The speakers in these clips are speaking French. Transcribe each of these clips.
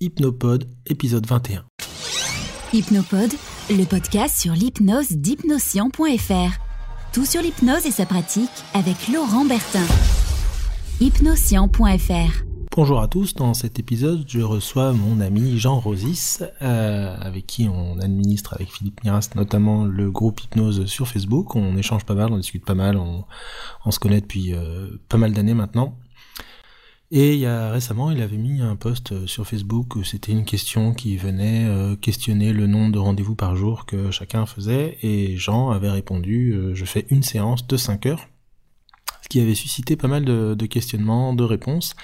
Hypnopod, épisode 21. Hypnopod, le podcast sur l'hypnose d'hypnoscient.fr. Tout sur l'hypnose et sa pratique avec Laurent Bertin. Hypnoscient.fr. Bonjour à tous, dans cet épisode, je reçois mon ami Jean Rosis, euh, avec qui on administre avec Philippe Miras notamment le groupe Hypnose sur Facebook. On échange pas mal, on discute pas mal, on, se connaît depuis euh, pas mal d'années maintenant. Et il y a récemment, il avait mis un post euh, sur Facebook où c'était une question qui venait euh, questionner le nombre de rendez-vous par jour que chacun faisait, et Jean avait répondu euh, je fais une séance de 5 heures qui avait suscité pas mal de, de questionnements, de réponses.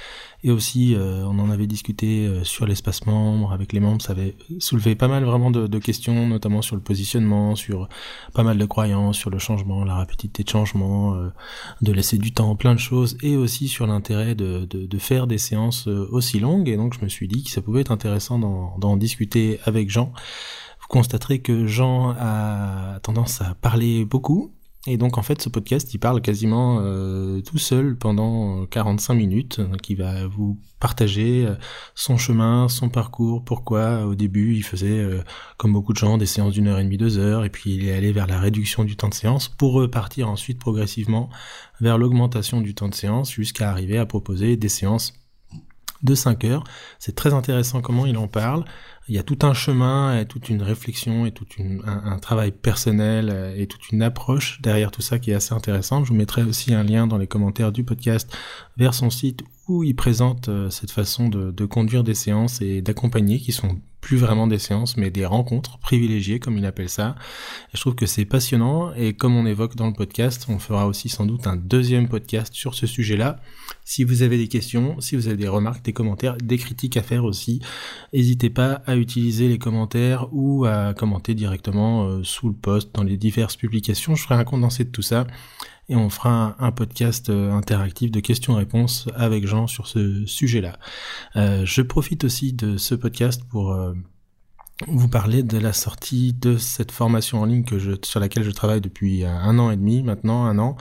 Et aussi, euh, on en avait discuté euh, sur l'espace membre, avec les membres, ça avait soulevé pas mal vraiment de, de, questions, notamment sur le positionnement, sur pas mal de croyances, sur le changement, la rapidité de changement, euh, de laisser du temps, plein de choses, et aussi sur l'intérêt de, de, de, faire des séances aussi longues. Et donc, je me suis dit que ça pouvait être intéressant d'en discuter avec Jean. Vous constaterez que Jean a tendance à parler beaucoup, et donc en fait ce podcast il parle quasiment euh, tout seul pendant 45 minutes, donc il va vous partager euh, son chemin, son parcours, pourquoi au début il faisait euh, comme beaucoup de gens des séances d'une heure et demie, deux heures, et puis il est allé vers la réduction du temps de séance pour repartir ensuite progressivement vers l'augmentation du temps de séance jusqu'à arriver à proposer des séances de 5 heures. C'est très intéressant comment il en parle il y a tout un chemin, et toute une réflexion, et tout un, travail personnel, et toute une approche derrière tout ça qui est assez intéressante. Je vous mettrai aussi un lien dans les commentaires du podcast vers son site où il présente euh, cette façon de, de conduire des séances et d'accompagner, qui sont plus vraiment des séances, mais des rencontres privilégiées, comme il appelle ça. Et je trouve que c'est passionnant, et comme on évoque dans le podcast, on fera aussi sans doute un deuxième podcast sur ce sujet-là. Si vous avez des questions, si vous avez des remarques, des commentaires, des critiques à faire aussi, n'hésitez pas à utiliser les commentaires ou à commenter directement euh, sous le post dans les diverses publications. Je ferai un condensé de tout ça et on fera un, podcast euh, interactif de questions-réponses avec Jean sur ce sujet-là. Euh, je profite aussi de ce podcast pour vous parler de la sortie de cette formation en ligne que je, sur laquelle je travaille depuis un an et demi, maintenant un an,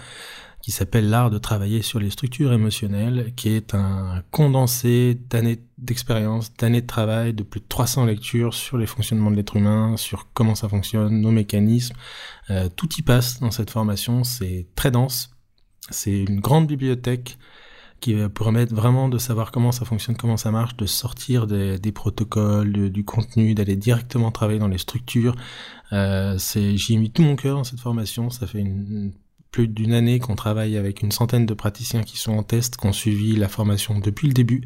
qui s'appelle L'art de travailler sur les structures émotionnelles, qui est un condensé d'années d'expérience, d'années de travail, de plus de 300 lectures sur les fonctionnements de l'être humain, sur comment ça fonctionne, nos mécanismes. Euh, tout y passe dans cette formation, c'est très dense. C'est une grande bibliothèque qui va permettre vraiment de savoir comment ça fonctionne, comment ça marche, de sortir des, protocoles, du contenu, d'aller directement travailler dans les structures. Euh, J'y ai mis tout mon cœur dans cette formation. Ça fait une plus d'une année qu'on travaille avec une centaine de praticiens qui sont en test, qui ont suivi la formation depuis le début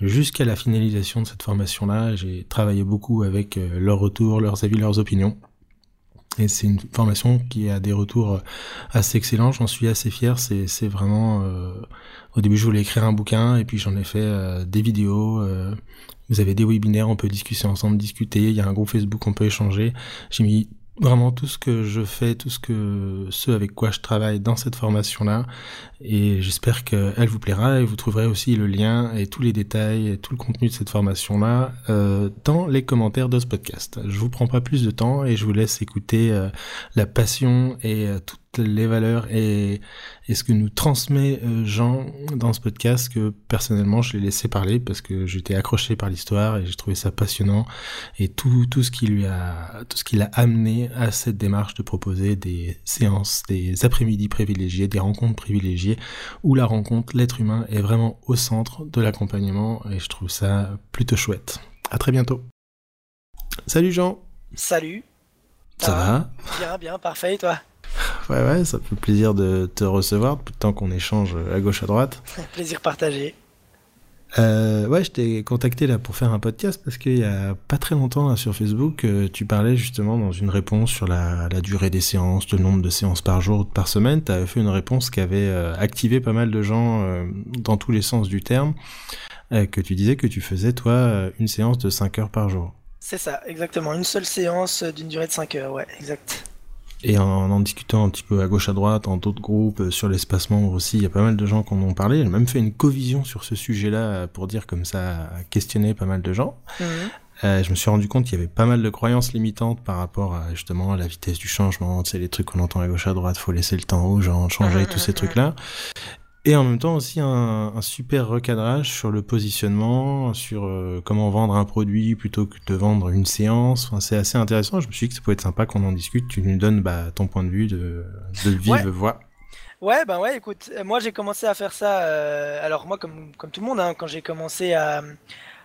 jusqu'à la finalisation de cette formation-là. J'ai travaillé beaucoup avec euh, leurs retours, leurs avis, leurs opinions. Et c'est une formation qui a des retours euh, assez excellents, j'en suis assez fier. C'est, vraiment... Euh, au début, je voulais écrire un bouquin, et puis j'en ai fait des vidéos. vous avez des webinaires, on peut discuter ensemble, discuter. Il y a un groupe Facebook, on peut échanger. J'ai mis vraiment tout ce que je fais, tout ce que ce avec quoi je travaille dans cette formation là et j'espère qu'elle vous plaira et vous trouverez aussi le lien et tous les détails et tout le contenu de cette formation là euh, dans les commentaires de ce podcast. Je vous prends pas plus de temps et je vous laisse écouter euh, la passion et euh, toute les valeurs et, et ce que nous transmet euh, Jean dans ce podcast que personnellement je l'ai laissé parler parce que j'étais accroché par l'histoire et j'ai trouvé ça passionnant et tout, tout ce qui lui a tout ce qui l'a amené à cette démarche de proposer des séances, des après-midi privilégiés, des rencontres privilégiées où la rencontre, l'être humain est vraiment au centre de l'accompagnement et je trouve ça plutôt chouette. À très bientôt. Salut Jean. Salut. Ça, va? Bien, bien, parfait, et toi? Ouais, ouais, ça fait plaisir de te recevoir depuis le temps qu'on échange à gauche à droite. plaisir partagé. Euh, ouais, je t'ai contacté là pour faire un podcast parce qu'il y a pas très longtemps sur Facebook, euh, tu parlais justement dans une réponse sur la, la, durée des séances, le nombre de séances par jour ou par semaine. Tu avais fait une réponse qui avait euh, activé pas mal de gens dans tous les sens du terme, que tu disais que tu faisais toi une séance de 5 heures par jour. C'est ça, exactement. Une seule séance d'une durée de 5 heures, ouais, exact. Et en, en discutant un petit peu à gauche à droite, en d'autres groupes, euh, sur l'espace membre aussi, il y a pas mal de gens qui en ont parlé. J'ai même fait une co-vision sur ce sujet-là pour dire comme ça, questionner pas mal de gens. Mhm. Euh, je me suis rendu compte qu'il y avait pas mal de croyances limitantes par rapport à justement la vitesse du changement, c'est les trucs qu'on entend à gauche à droite, faut laisser le temps aux gens de changer, tous ces trucs-là. Et en même temps aussi un, un super recadrage sur le positionnement, sur euh, comment vendre un produit plutôt que de vendre une séance. Enfin, c'est assez intéressant. Je me suis dit que ça pouvait être sympa qu'on en discute. Tu nous donnes bah, ton point de vue de, de vive Ouais. voix. Ouais, ben ouais, écoute, moi j'ai commencé à faire ça. euh, alors moi, comme comme tout le monde, hein, quand j'ai commencé à,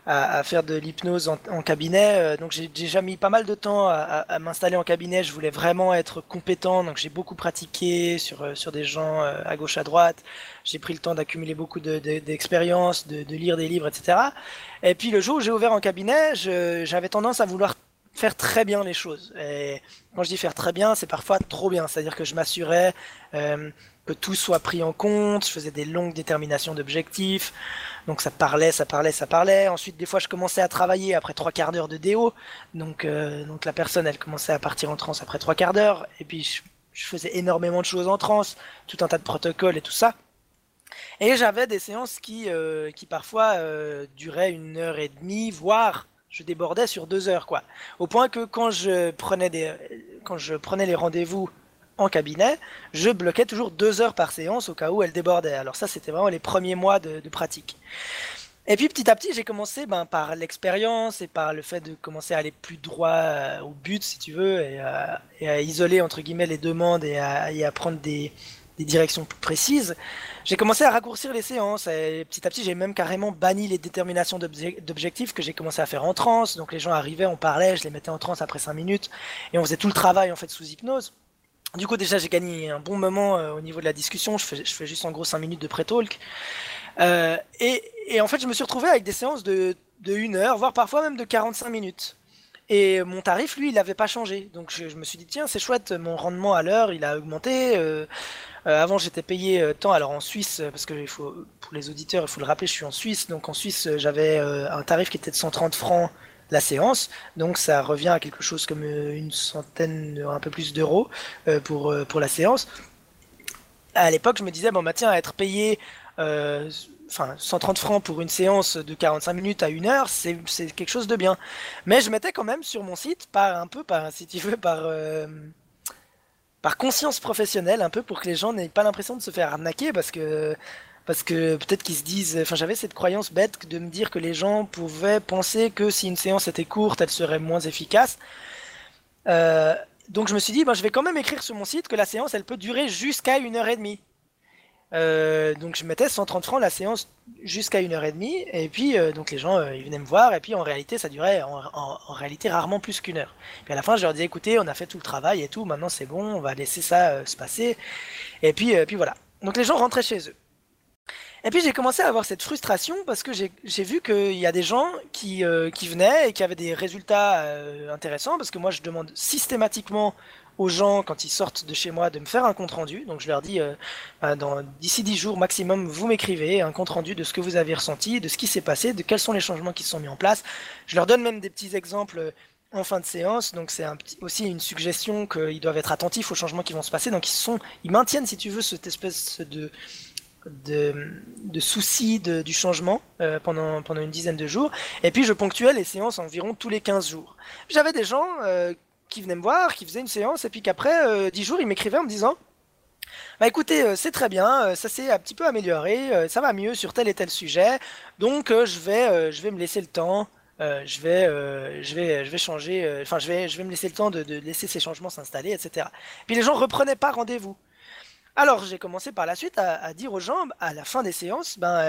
à à faire de l'hypnose en, en cabinet, euh, donc j'ai déjà mis pas mal de temps à, à- m'installer en cabinet. Je voulais vraiment être compétent, donc j'ai beaucoup pratiqué sur euh, sur des gens euh, à gauche à droite. J'ai pris le temps d'accumuler beaucoup de de- d'expérience, de, de lire des livres, etc. Et puis le jour où j'ai ouvert en cabinet, j'avais tendance à vouloir faire très bien les choses. Et quand je dis faire très bien, c'est parfois trop bien. C'est-à-dire que je m'assurais euh, que tout soit pris en compte. Je faisais des longues déterminations d'objectifs. Donc ça parlait, ça parlait, ça parlait. Ensuite, des fois, je commençais à travailler après trois quarts d'heure de déo. Donc, euh, donc la personne, elle commençait à partir en transe après trois quarts d'heure. Et puis, je, faisais énormément de choses en transe, tout un tas de protocoles et tout ça. Et j'avais des séances qui, euh, qui parfois duraient une heure et demie, voire je débordais sur deux heures, quoi. Au point que quand je prenais les rendez-vous en cabinet, je bloquais toujours deux heures par séance au cas où elle débordait. Alors ça, c'était vraiment les premiers mois de, pratique. Et puis petit à petit, j'ai commencé ben, par l'expérience et par le fait de commencer à aller plus droit euh, au but, si tu veux, et, à- et à isoler entre guillemets les demandes et et à prendre des, des directions plus précises. J'ai commencé à raccourcir les séances et petit à petit, j'ai même carrément banni les déterminations d'obje- d'objectifs que j'ai commencé à faire en transe. Donc les gens arrivaient, on parlait, je les mettais en transe après 5 minutes et on faisait tout le travail en fait sous hypnose. Du coup, déjà, j'ai gagné un bon moment euh, au niveau de la discussion. Je fais, juste en gros 5 minutes de pré-talk. Euh, et, en fait, je me suis retrouvé avec des séances de, de 1 heure, voire parfois même de 45 minutes. Et mon tarif, lui, il n'avait pas changé. Donc je, me suis dit, tiens, c'est chouette, mon rendement à l'heure, il a augmenté. Euh, euh, avant, j'étais payé euh, tant, alors en Suisse, parce que pour les auditeurs, il faut le rappeler, je suis en Suisse. Donc en Suisse, j'avais un tarif qui était de 130 francs la séance. Donc ça revient à quelque chose comme une centaine, un peu plus d'euros pour, pour la séance. À l'époque, je me disais, bon, bah tiens, être payé enfin 130 francs pour une séance de 45 minutes à une heure, c'est c'est quelque chose de bien. Mais je mettais quand même sur mon site, par un peu, par, si tu veux, par, euh, par conscience professionnelle, un peu pour que les gens n'aient pas l'impression de se faire arnaquer, parce que peut-être qu'ils se disent, enfin j'avais cette croyance bête de me dire que les gens pouvaient penser que si une séance était courte, elle serait moins efficace. Euh, donc je me suis dit, ben, je vais quand même écrire sur mon site que la séance, elle peut durer jusqu'à une heure et demie. Euh, donc je mettais 130 francs la séance jusqu'à une heure et demie, et puis euh, donc les gens euh, ils venaient me voir, et puis en réalité ça durait en, réalité rarement plus qu'une heure. Puis à la fin je leur disais écoutez on a fait tout le travail et tout, maintenant c'est bon, on va laisser ça se passer, et puis puis voilà. Donc les gens rentraient chez eux. Et puis j'ai commencé à avoir cette frustration parce que j'ai vu qu'il y a des gens qui, qui venaient et qui avaient des résultats intéressants parce que moi je demande systématiquement aux gens quand ils sortent de chez moi de me faire un compte rendu. Donc je leur dis euh, dans d'ici 10 jours maximum vous m'écrivez un compte rendu de ce que vous avez ressenti, de ce qui s'est passé, de quels sont les changements qui se sont mis en place. Je leur donne même des petits exemples euh, en fin de séance, donc c'est aussi une suggestion qu'ils doivent être attentifs aux changements qui vont se passer. Donc ils sont, ils maintiennent si tu veux cette espèce de de, de soucis de- du changement euh, pendant, pendant une dizaine de jours. Et puis je ponctuais les séances environ tous les 15 jours. J'avais des gens qui venaient me voir, qui faisaient une séance, et puis qu'après euh, 10 jours, ils m'écrivaient en me disant Bah écoutez, euh, c'est très bien, euh, ça s'est un petit peu amélioré, ça va mieux sur tel et tel sujet, donc je, vais, je vais me laisser le temps. je vais, je vais, je vais changer. Enfin, je vais, je vais me laisser le temps de, laisser ces changements s'installer, etc. Puis les gens reprenaient pas rendez-vous. Alors j'ai commencé par la suite à, dire aux gens à la fin des séances, ben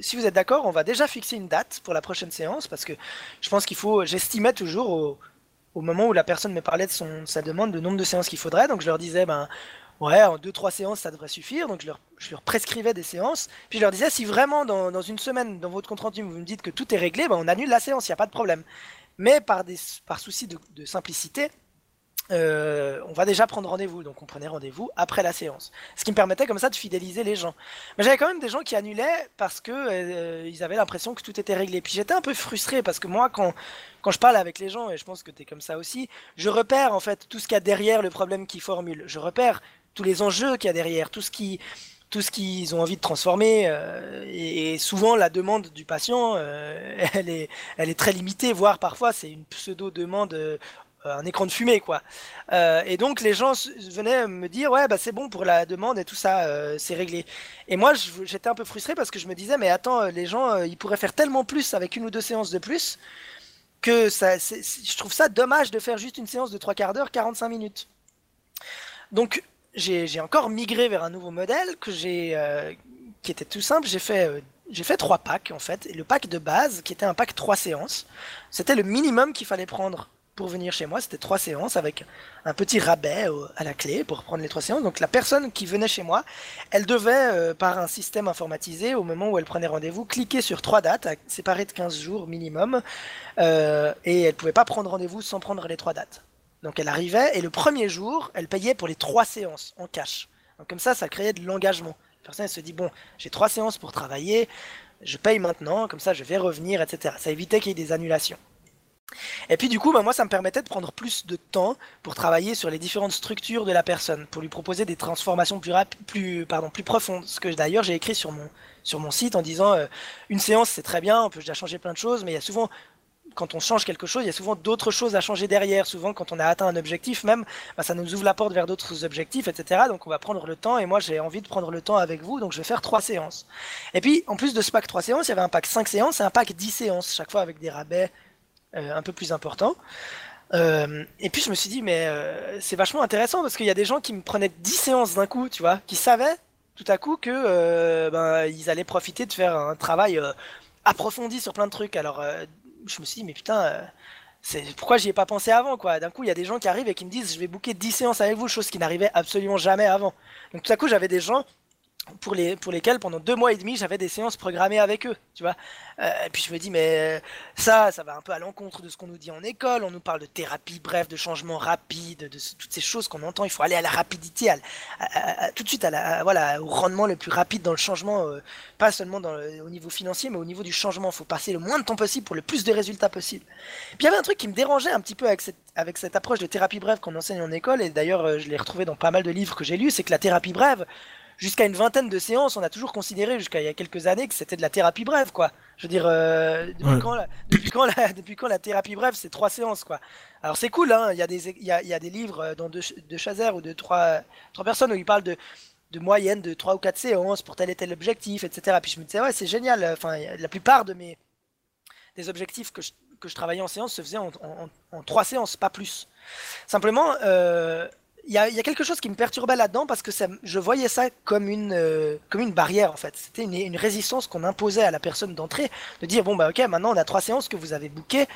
si vous êtes d'accord, on va déjà fixer une date pour la prochaine séance parce que je pense qu'il faut, j'estimais toujours au, au moment où la personne me parlait de son sa demande le nombre de séances qu'il faudrait, donc je leur disais ben ouais en deux trois séances ça devrait suffire, donc je leur, prescrivais des séances, puis je leur disais si vraiment dans, dans une semaine dans votre compte rendu vous me dites que tout est réglé, ben on annule la séance, il n'y a pas de problème. Mais par des par souci de simplicité, euh, on va déjà prendre rendez-vous, donc on prenait rendez-vous après la séance. Ce qui me permettait comme ça de fidéliser les gens. Mais j'avais quand même des gens qui annulaient parce que euh, avaient l'impression que tout était réglé. Puis j'étais un peu frustré parce que moi, quand, quand je parle avec les gens, et je pense que tu es comme ça aussi, je repère en fait tout ce qu'il y a derrière le problème qu'ils formulent. Je repère tous les enjeux qu'il y a derrière, tout ce qui tout ce qu'ils ont envie de transformer euh, et, souvent la demande du patient elle est elle est très limitée voire parfois c'est une pseudo demande euh, un écran de fumée quoi. et donc les gens venaient me dire ouais bah c'est bon pour la demande et tout ça c'est réglé. Et moi j'étais un peu frustré parce que je me disais mais attends les gens ils pourraient faire tellement plus avec une ou deux séances de plus que ça, je trouve ça dommage de faire juste une séance de trois quarts d'heure 45 minutes. Donc j'ai encore migré vers un nouveau modèle que j'ai qui était tout simple. J'ai fait j'ai fait trois packs en fait. Et le pack de base, qui était un pack trois séances, c'était le minimum qu'il fallait prendre pour venir chez moi. C'était trois séances avec un petit rabais à la clé pour prendre les trois séances. Donc la personne qui venait chez moi, elle devait, euh, par un système informatisé, au moment où elle prenait rendez-vous, cliquer sur trois dates, séparées de 15 jours minimum, euh, et elle pouvait pas prendre rendez-vous sans prendre les trois dates. Donc elle arrivait, et le premier jour, elle payait pour les trois séances en cash. Donc comme ça, ça créait de l'engagement personne se dit bon, j'ai trois séances pour travailler, je paye maintenant, comme ça je vais revenir, etc. Ça évitait qu'il y ait des annulations. Et puis du coup, bah, moi, ça me permettait de prendre plus de temps pour travailler sur les différentes structures de la personne, pour lui proposer des transformations plus, profondes. Ce que d'ailleurs j'ai écrit sur mon, site en disant euh, une séance c'est très bien, on peut déjà changer plein de choses, mais il y a souvent quand on change quelque chose, il y a souvent d'autres choses à changer derrière. Souvent, quand on a atteint un objectif, même, bah, ça nous ouvre la porte vers d'autres objectifs, etc. Donc, on va prendre le temps. Et moi, j'ai envie de prendre le temps avec vous. Donc, je vais faire trois séances. Et puis, en plus de ce pack 3 séances, il y avait un pack 5 séances et un pack 10 séances, chaque fois avec des rabais un peu plus importants. Euh, et puis, je me suis dit, mais euh, c'est vachement intéressant parce qu'il y a des gens qui me prenaient 10 séances d'un coup, tu vois, qui savaient tout à coup que ben, ils allaient profiter de faire un travail approfondi sur plein de trucs. Alors, je me suis dit, mais putain, euh, c'est pourquoi j'y ai pas pensé avant, quoi? D'un coup, il y a des gens qui arrivent et qui me disent, je vais booker 10 séances avec vous, chose qui n'arrivait absolument jamais avant. Donc tout à coup, j'avais des gens pour, les, pour lesquels pendant deux mois et demi j'avais des séances programmées avec eux, tu vois. Euh, et puis je me dis mais ça, ça va un peu à l'encontre de ce qu'on nous dit en école. On nous parle de thérapie bref, de changement rapide, de toutes ces choses qu'on entend. Il faut aller à la rapidité, à, tout de suite à la, voilà, au rendement le plus rapide dans le changement, euh, pas seulement au niveau financier, mais au niveau du changement. Il faut passer le moins de temps possible pour le plus de résultats possible. Puis il y avait un truc qui me dérangeait un petit peu avec cette, avec cette approche de thérapie brève qu'on enseigne en école, et d'ailleurs euh, je l'ai retrouvé dans pas mal de livres que j'ai lus, c'est que la thérapie brève, jusqu'à une vingtaine de séances, on a toujours considéré jusqu'à il y a quelques années que c'était de la thérapie brève, quoi. Je veux dire, euh, depuis, quand la, depuis, quand la, depuis, quand la, thérapie brève, c'est trois séances, quoi. Alors c'est cool, hein. Il y a des, il y a, il y a des livres euh, dans de, de Chazer ou de trois, trois personnes où ils parlent de de moyenne de trois ou quatre séances pour tel et tel objectif, etc. Puis je me disais, ouais, c'est génial. Enfin, la plupart de mes des objectifs que je, que je travaillais en séance se faisaient en, en, en trois séances, pas plus. Simplement, euh, il y, a, quelque chose qui me perturbait là-dedans parce que je voyais ça comme une, euh, comme une barrière en fait. C'était une, une, résistance qu'on imposait à la personne d'entrée, de dire bon bah ok maintenant on a trois séances que vous avez bookées,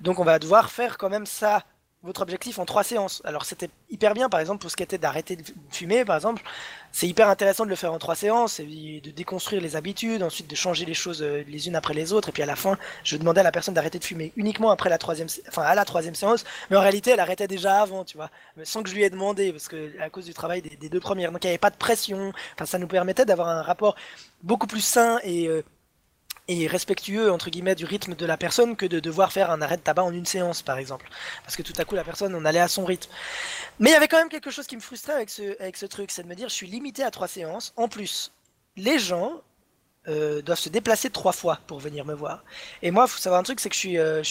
donc on va devoir faire quand même ça votre objectif en trois séances. Alors c'était hyper bien, par exemple, pour ce qui était d'arrêter de fumer, par exemple. C'est hyper intéressant de le faire en trois séances, et de déconstruire les habitudes, ensuite de changer les choses euh, les unes après les autres, et puis à la fin, je demandais à la personne d'arrêter de fumer uniquement après la troisième, enfin à la troisième séance, mais en réalité, elle arrêtait déjà avant, tu vois, sans que je lui ai demandé, parce que à cause du travail des, deux premières, donc il n'y avait pas de pression. Enfin, ça nous permettait d'avoir un rapport beaucoup plus sain et euh, et respectueux entre guillemets du rythme de la personne que de devoir faire un arrêt de tabac en une séance par exemple. Parce que tout à coup la personne on allait à son rythme. Mais il y avait quand même quelque chose qui me frustrait avec ce, avec ce truc c'est de me dire je suis limité à trois séances. En plus les gens euh, doivent se déplacer trois fois pour venir me voir. Et moi faut savoir un truc c'est que je suis, euh,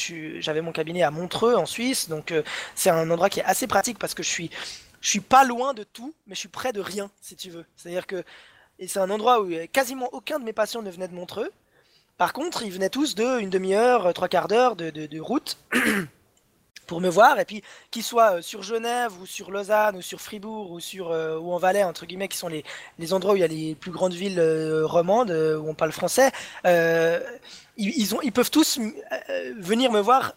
j'avais mon cabinet à Montreux en Suisse. Donc euh, c'est un endroit qui est assez pratique parce que je suis je suis pas loin de tout mais je suis près de rien si tu veux. C'est à dire que et c'est un endroit où quasiment aucun de mes patients ne venait de Montreux par contre, ils venaient tous de une demi-heure, euh, trois quarts d'heure de, route pour me voir. Et puis, qu'ils soient euh, sur Genève ou sur Lausanne ou sur Fribourg ou sur euh, ou en Valais, entre guillemets, qui sont les, endroits où il y a les plus grandes villes romandes où on parle français, ils, ont, ils peuvent tous venir me voir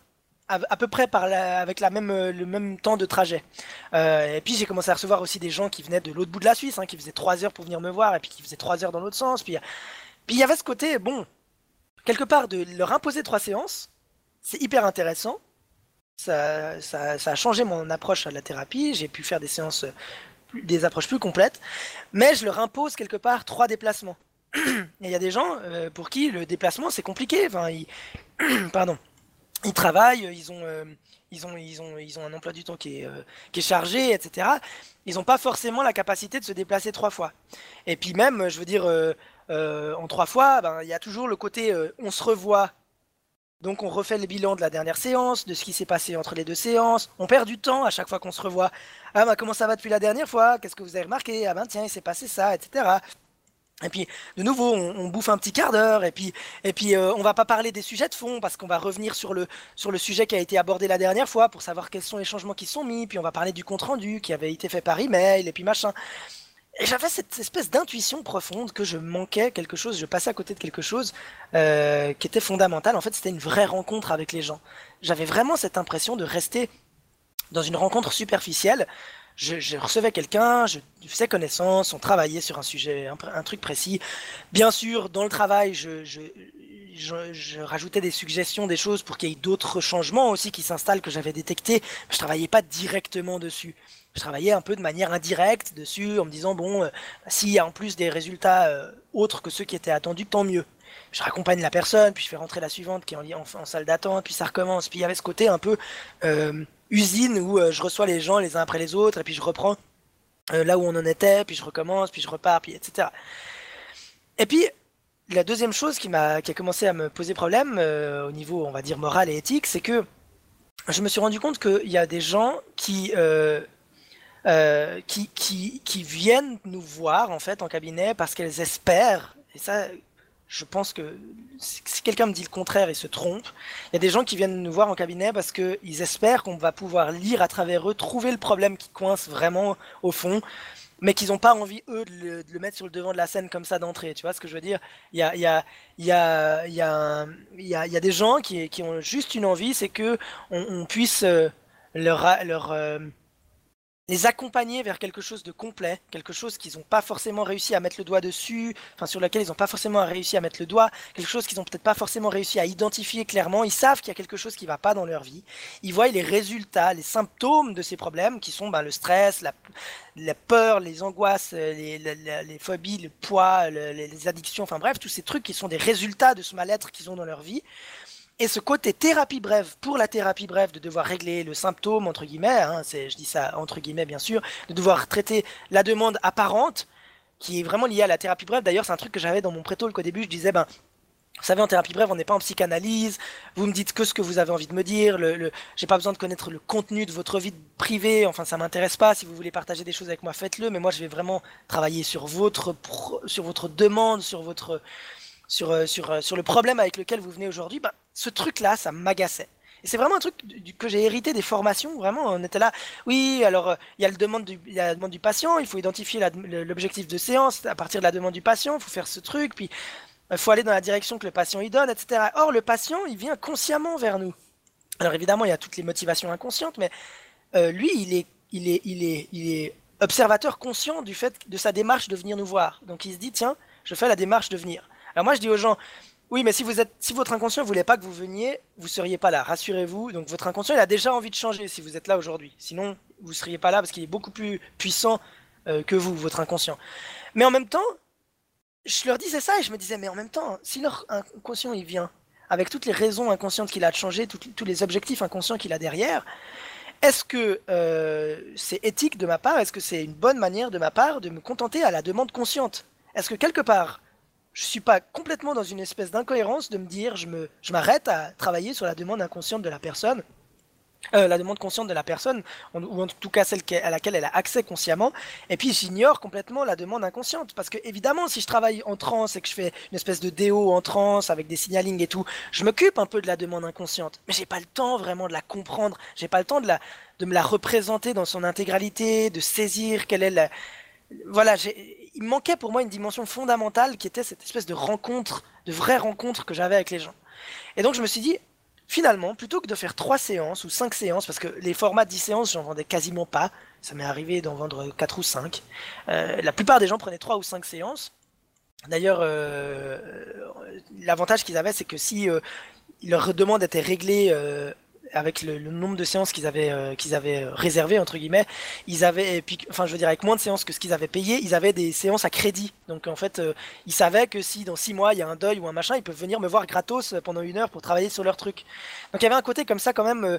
à, peu près par avec la même, le même temps de trajet. et puis j'ai commencé à recevoir aussi des gens qui venaient de l'autre bout de la Suisse, hein, qui faisaient trois heures pour venir me voir, et puis qui faisaient trois heures dans l'autre sens. Puis il y avait ce côté, bon, quelque part, de leur imposer trois séances, c'est hyper intéressant. Ça, a changé mon approche à la thérapie. J'ai pu faire des séances, des approches plus complètes. Mais je leur impose quelque part trois déplacements. Et il y a des gens euh, pour qui le déplacement c'est compliqué. Ils, pardon, ils travaillent, ils ont, euh, ils ont un emploi du temps qui est, euh, qui est chargé, etc. Ils n'ont pas forcément la capacité de se déplacer trois fois. Et puis même, je veux dire, euh, en trois fois, ben, il y a toujours le côté euh, on se revoit Donc on refait le bilan de la dernière séance, de ce qui s'est passé entre les deux séances. On perd du temps à chaque fois qu'on se revoit. Ah bah comment ça va depuis la dernière fois? Qu'est-ce que vous avez remarqué? Ah ben tiens, il s'est passé ça, etc. Et puis, de nouveau, on, bouffe un petit quart d'heure, et puis, et puis euh, on va pas parler des sujets de fond, parce qu'on va revenir sur le, sur le sujet qui a été abordé la dernière fois, pour savoir quels sont les changements qui sont mis, puis on va parler du compte-rendu qui avait été fait par email, et puis machin. Et j'avais cette espèce d'intuition profonde que je manquais quelque chose, je passais à côté de quelque chose euh, qui était fondamental. En fait, c'était une vraie rencontre avec les gens. J'avais vraiment cette impression de rester dans une rencontre superficielle je, recevais quelqu'un, je faisais connaissance, on travaillait sur un sujet, un, truc précis. Bien sûr, dans le travail, je, je, rajoutais des suggestions, des choses pour qu'il y ait d'autres changements aussi qui s'installent que j'avais détectés. Je travaillais pas directement dessus. Je travaillais un peu de manière indirecte dessus en me disant bon, euh, s'il y a en plus des résultats euh, autres que ceux qui étaient attendus, tant mieux. Je raccompagne la personne, puis je fais rentrer la suivante qui est en, en, salle d'attente, puis ça recommence. Puis il y avait ce côté un peu euh, usine où je reçois les gens les uns après les autres et puis je reprends là où on en était, puis je recommence, puis je repars, puis etc. Et puis la deuxième chose qui m'a qui a commencé à me poser problème au niveau on va dire moral et éthique, c'est que je me suis rendu compte qu'il y a des gens qui qui, qui, viennent nous voir en fait en cabinet parce qu'elles espèrent et ça je pense que si quelqu'un me dit le contraire, il se trompe. Il y a des gens qui viennent nous voir en cabinet parce qu'ils espèrent qu'on va pouvoir lire à travers eux, trouver le problème qui coince vraiment au fond, mais qu'ils n'ont pas envie, eux, de le, mettre sur le devant de la scène comme ça d'entrée. Tu vois ce que je veux dire? Il y a, y, a, y, a, y, a, y, a, des gens qui, ont juste une envie, c'est que on, puisse euh, leur... leur euh, les accompagner vers quelque chose de complet, quelque chose qu'ils n'ont pas forcément réussi à mettre le doigt dessus, enfin sur lequel ils n'ont pas forcément réussi à mettre le doigt, quelque chose qu'ils n'ont peut-être pas forcément réussi à identifier clairement. Ils savent qu'il y a quelque chose qui ne va pas dans leur vie. Ils voient les résultats, les symptômes de ces problèmes qui sont ben, le stress, la, peur, les angoisses, les, les, phobies, le poids, les addictions, enfin bref, tous ces trucs qui sont des résultats de ce mal-être qu'ils ont dans leur vie. Et ce côté thérapie brève, pour la thérapie brève, de devoir régler le symptôme, entre guillemets, hein, je dis ça entre guillemets bien sûr, de devoir traiter la demande apparente, qui est vraiment liée à la thérapie brève. D'ailleurs, c'est un truc que j'avais dans mon préto qu'au début, je disais, ben, vous savez, en thérapie brève, on n'est pas en psychanalyse. Vous me dites que ce que vous avez envie de me dire. Le, le j'ai pas besoin de connaître le contenu de votre vie privée. Enfin, ça m'intéresse pas. Si vous voulez partager des choses avec moi, faites-le. Mais moi, je vais vraiment travailler sur votre, sur votre demande, sur votre, sur, euh, sur, euh, sur le problème avec lequel vous venez aujourd'hui, ben, ce truc-là, ça m'agaçait. Et c'est vraiment un truc que j'ai hérité des formations. Vraiment, on était là. Oui, alors euh, il y, a la demande du patient. Il faut identifier l'objectif de séance à partir de la demande du patient. Il faut faire ce truc. Puis il faut aller dans la direction que le patient y donne, etc. Or, le patient, il vient consciemment vers nous. Alors évidemment, il y a toutes les motivations inconscientes, mais lui, il est, il est, il est, il est observateur conscient du fait de sa démarche de venir nous voir. Donc il se dit tiens, je fais la démarche de venir. Alors moi je dis aux gens, oui, mais si votre inconscient voulait pas que vous veniez, vous seriez pas là. Rassurez-vous. Donc votre inconscient, il a déjà envie de changer si vous êtes là aujourd'hui. Sinon, vous seriez pas là parce qu'il est beaucoup plus puissant euh, que vous, votre inconscient. Mais en même temps, je leur disais ça et je me disais, mais en même temps, si leur inconscient il vient avec toutes les raisons inconscientes qu'il a de changer, tous les objectifs inconscients qu'il a derrière, est-ce que euh, c'est éthique de ma part? Est-ce que c'est une bonne manière de ma part de me contenter à la demande consciente? Est-ce que quelque part, je suis pas complètement dans une espèce d'incohérence de me dire je me je m'arrête à travailler sur la demande inconsciente de la personne euh, la demande consciente de la personne, ou en tout cas celle à laquelle elle a accès consciemment, et puis j'ignore complètement la demande inconsciente, parce que évidemment si je travaille en transe et que je fais une espèce de déo en transe avec des signalings et tout, je m'occupe un peu de la demande inconsciente, mais j'ai pas le temps vraiment de la comprendre, j'ai pas le temps de la de me la représenter dans son intégralité, de saisir quelle est la, voilà, il manquait pour moi une dimension fondamentale qui était cette espèce de rencontre, de vraie rencontre que j'avais avec les gens. Et donc je me suis dit, finalement, plutôt que de faire trois séances ou cinq séances, parce que les formats 10 séances, j'en vendais quasiment pas, ça m'est arrivé d'en vendre quatre ou cinq. Euh, la plupart des gens prenaient trois ou cinq séances. D'ailleurs, euh, l'avantage qu'ils avaient, c'est que si euh, leur demande était réglée avec le, nombre de séances qu'ils avaient euh, qu'ils avaient euh, réservé entre guillemets, ils avaient puis enfin je veux dire avec moins de séances que ce qu'ils avaient payé, ils avaient des séances à crédit. Donc en fait, euh, ils savaient que si dans six mois il y a un deuil ou un machin, ils peuvent venir me voir gratos pendant une heure pour travailler sur leur truc. Donc il y avait un côté comme ça quand même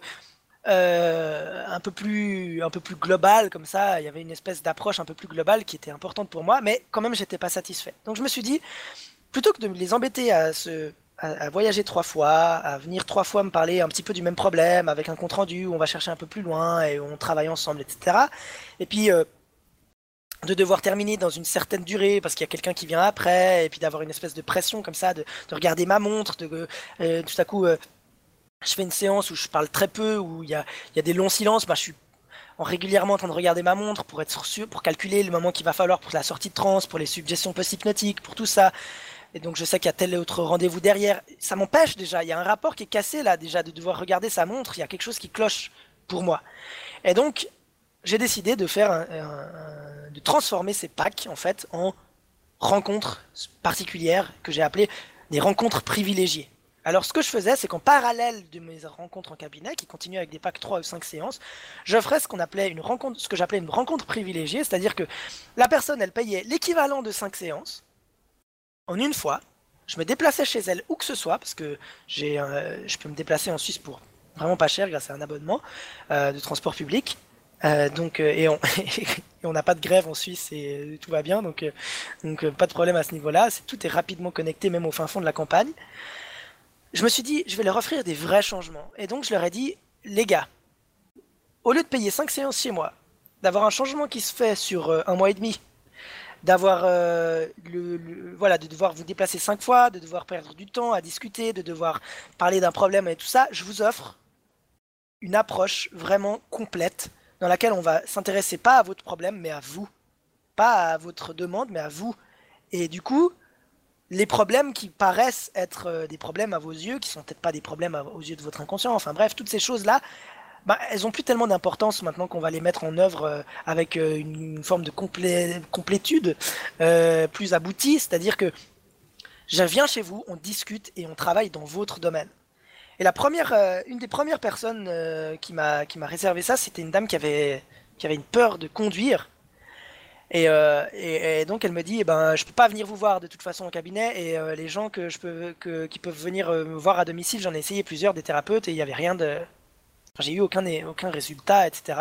un peu plus un peu plus global comme ça. Il y avait une espèce d'approche un peu plus globale qui était importante pour moi, mais quand même j'étais pas satisfait. Donc je me suis dit plutôt que de les embêter à se à, voyager trois fois, à venir trois fois me parler un petit peu du même problème, avec un compte rendu où on va chercher un peu plus loin et on travaille ensemble, etc. Et puis euh, de devoir terminer dans une certaine durée parce qu'il y a quelqu'un qui vient après, et puis d'avoir une espèce de pression comme ça, de, regarder ma montre, de euh, tout à coup. Euh, je fais une séance où je parle très peu, où il y a, des longs silences, bah, je suis en régulièrement en train de regarder ma montre pour être sûr, pour calculer le moment qu'il va falloir pour la sortie de transe, pour les suggestions post-hypnotiques, pour tout ça. Et donc je sais qu'il y a tel autre rendez-vous derrière. Ça m'empêche déjà. Il y a un rapport qui est cassé là déjà de devoir regarder sa montre. Il y a quelque chose qui cloche pour moi. Et donc j'ai décidé de faire de transformer ces packs en fait en rencontres particulières que j'ai appelées des rencontres privilégiées. Alors ce que je faisais, c'est qu'en parallèle de mes rencontres en cabinet, qui continuaient avec des packs 3 ou 5 séances, je ferais ce qu'on appelait une rencontre, ce que j'appelais une rencontre privilégiée, c'est-à-dire que la personne, elle payait l'équivalent de 5 séances en une fois. Je me déplaçais chez elle où que ce soit, parce que j'ai, euh, je peux me déplacer en Suisse pour vraiment pas cher grâce à un abonnement euh, de transport public. Euh, donc et on n'a pas de grève en Suisse et tout va bien donc pas de problème à ce niveau-là. Tout est rapidement connecté même au fin fond de la campagne je me suis dit, je vais leur offrir des vrais changements. Et donc je leur ai dit, les gars, au lieu de payer 5 séances chez moi, d'avoir un changement qui se fait sur euh, un mois et demi, d'avoir euh, le, voilà de devoir vous déplacer cinq fois, de devoir perdre du temps à discuter, de devoir parler d'un problème et tout ça, je vous offre une approche vraiment complète dans laquelle on va s'intéresser pas à votre problème mais à vous, pas à votre demande mais à vous. Et du coup, les problèmes qui paraissent être euh, des problèmes à vos yeux, qui sont peut-être pas des problèmes aux yeux de votre inconscient, enfin bref, toutes ces choses-là, bah, elles ont plus tellement d'importance maintenant qu'on va les mettre en œuvre euh, avec euh, une, forme de complétude plus aboutie, c'est-à-dire que je viens chez vous, on discute et on travaille dans votre domaine. Et la première, une des premières personnes qui m'a réservé ça, c'était une dame qui avait une peur de conduire euh, et, donc elle me dit, eh ben, je peux pas venir vous voir de toute façon au cabinet et euh, les gens qui peuvent venir euh, me voir à domicile, j'en ai essayé plusieurs des thérapeutes et il n'y avait rien de, j'ai eu aucun, aucun résultat, etc.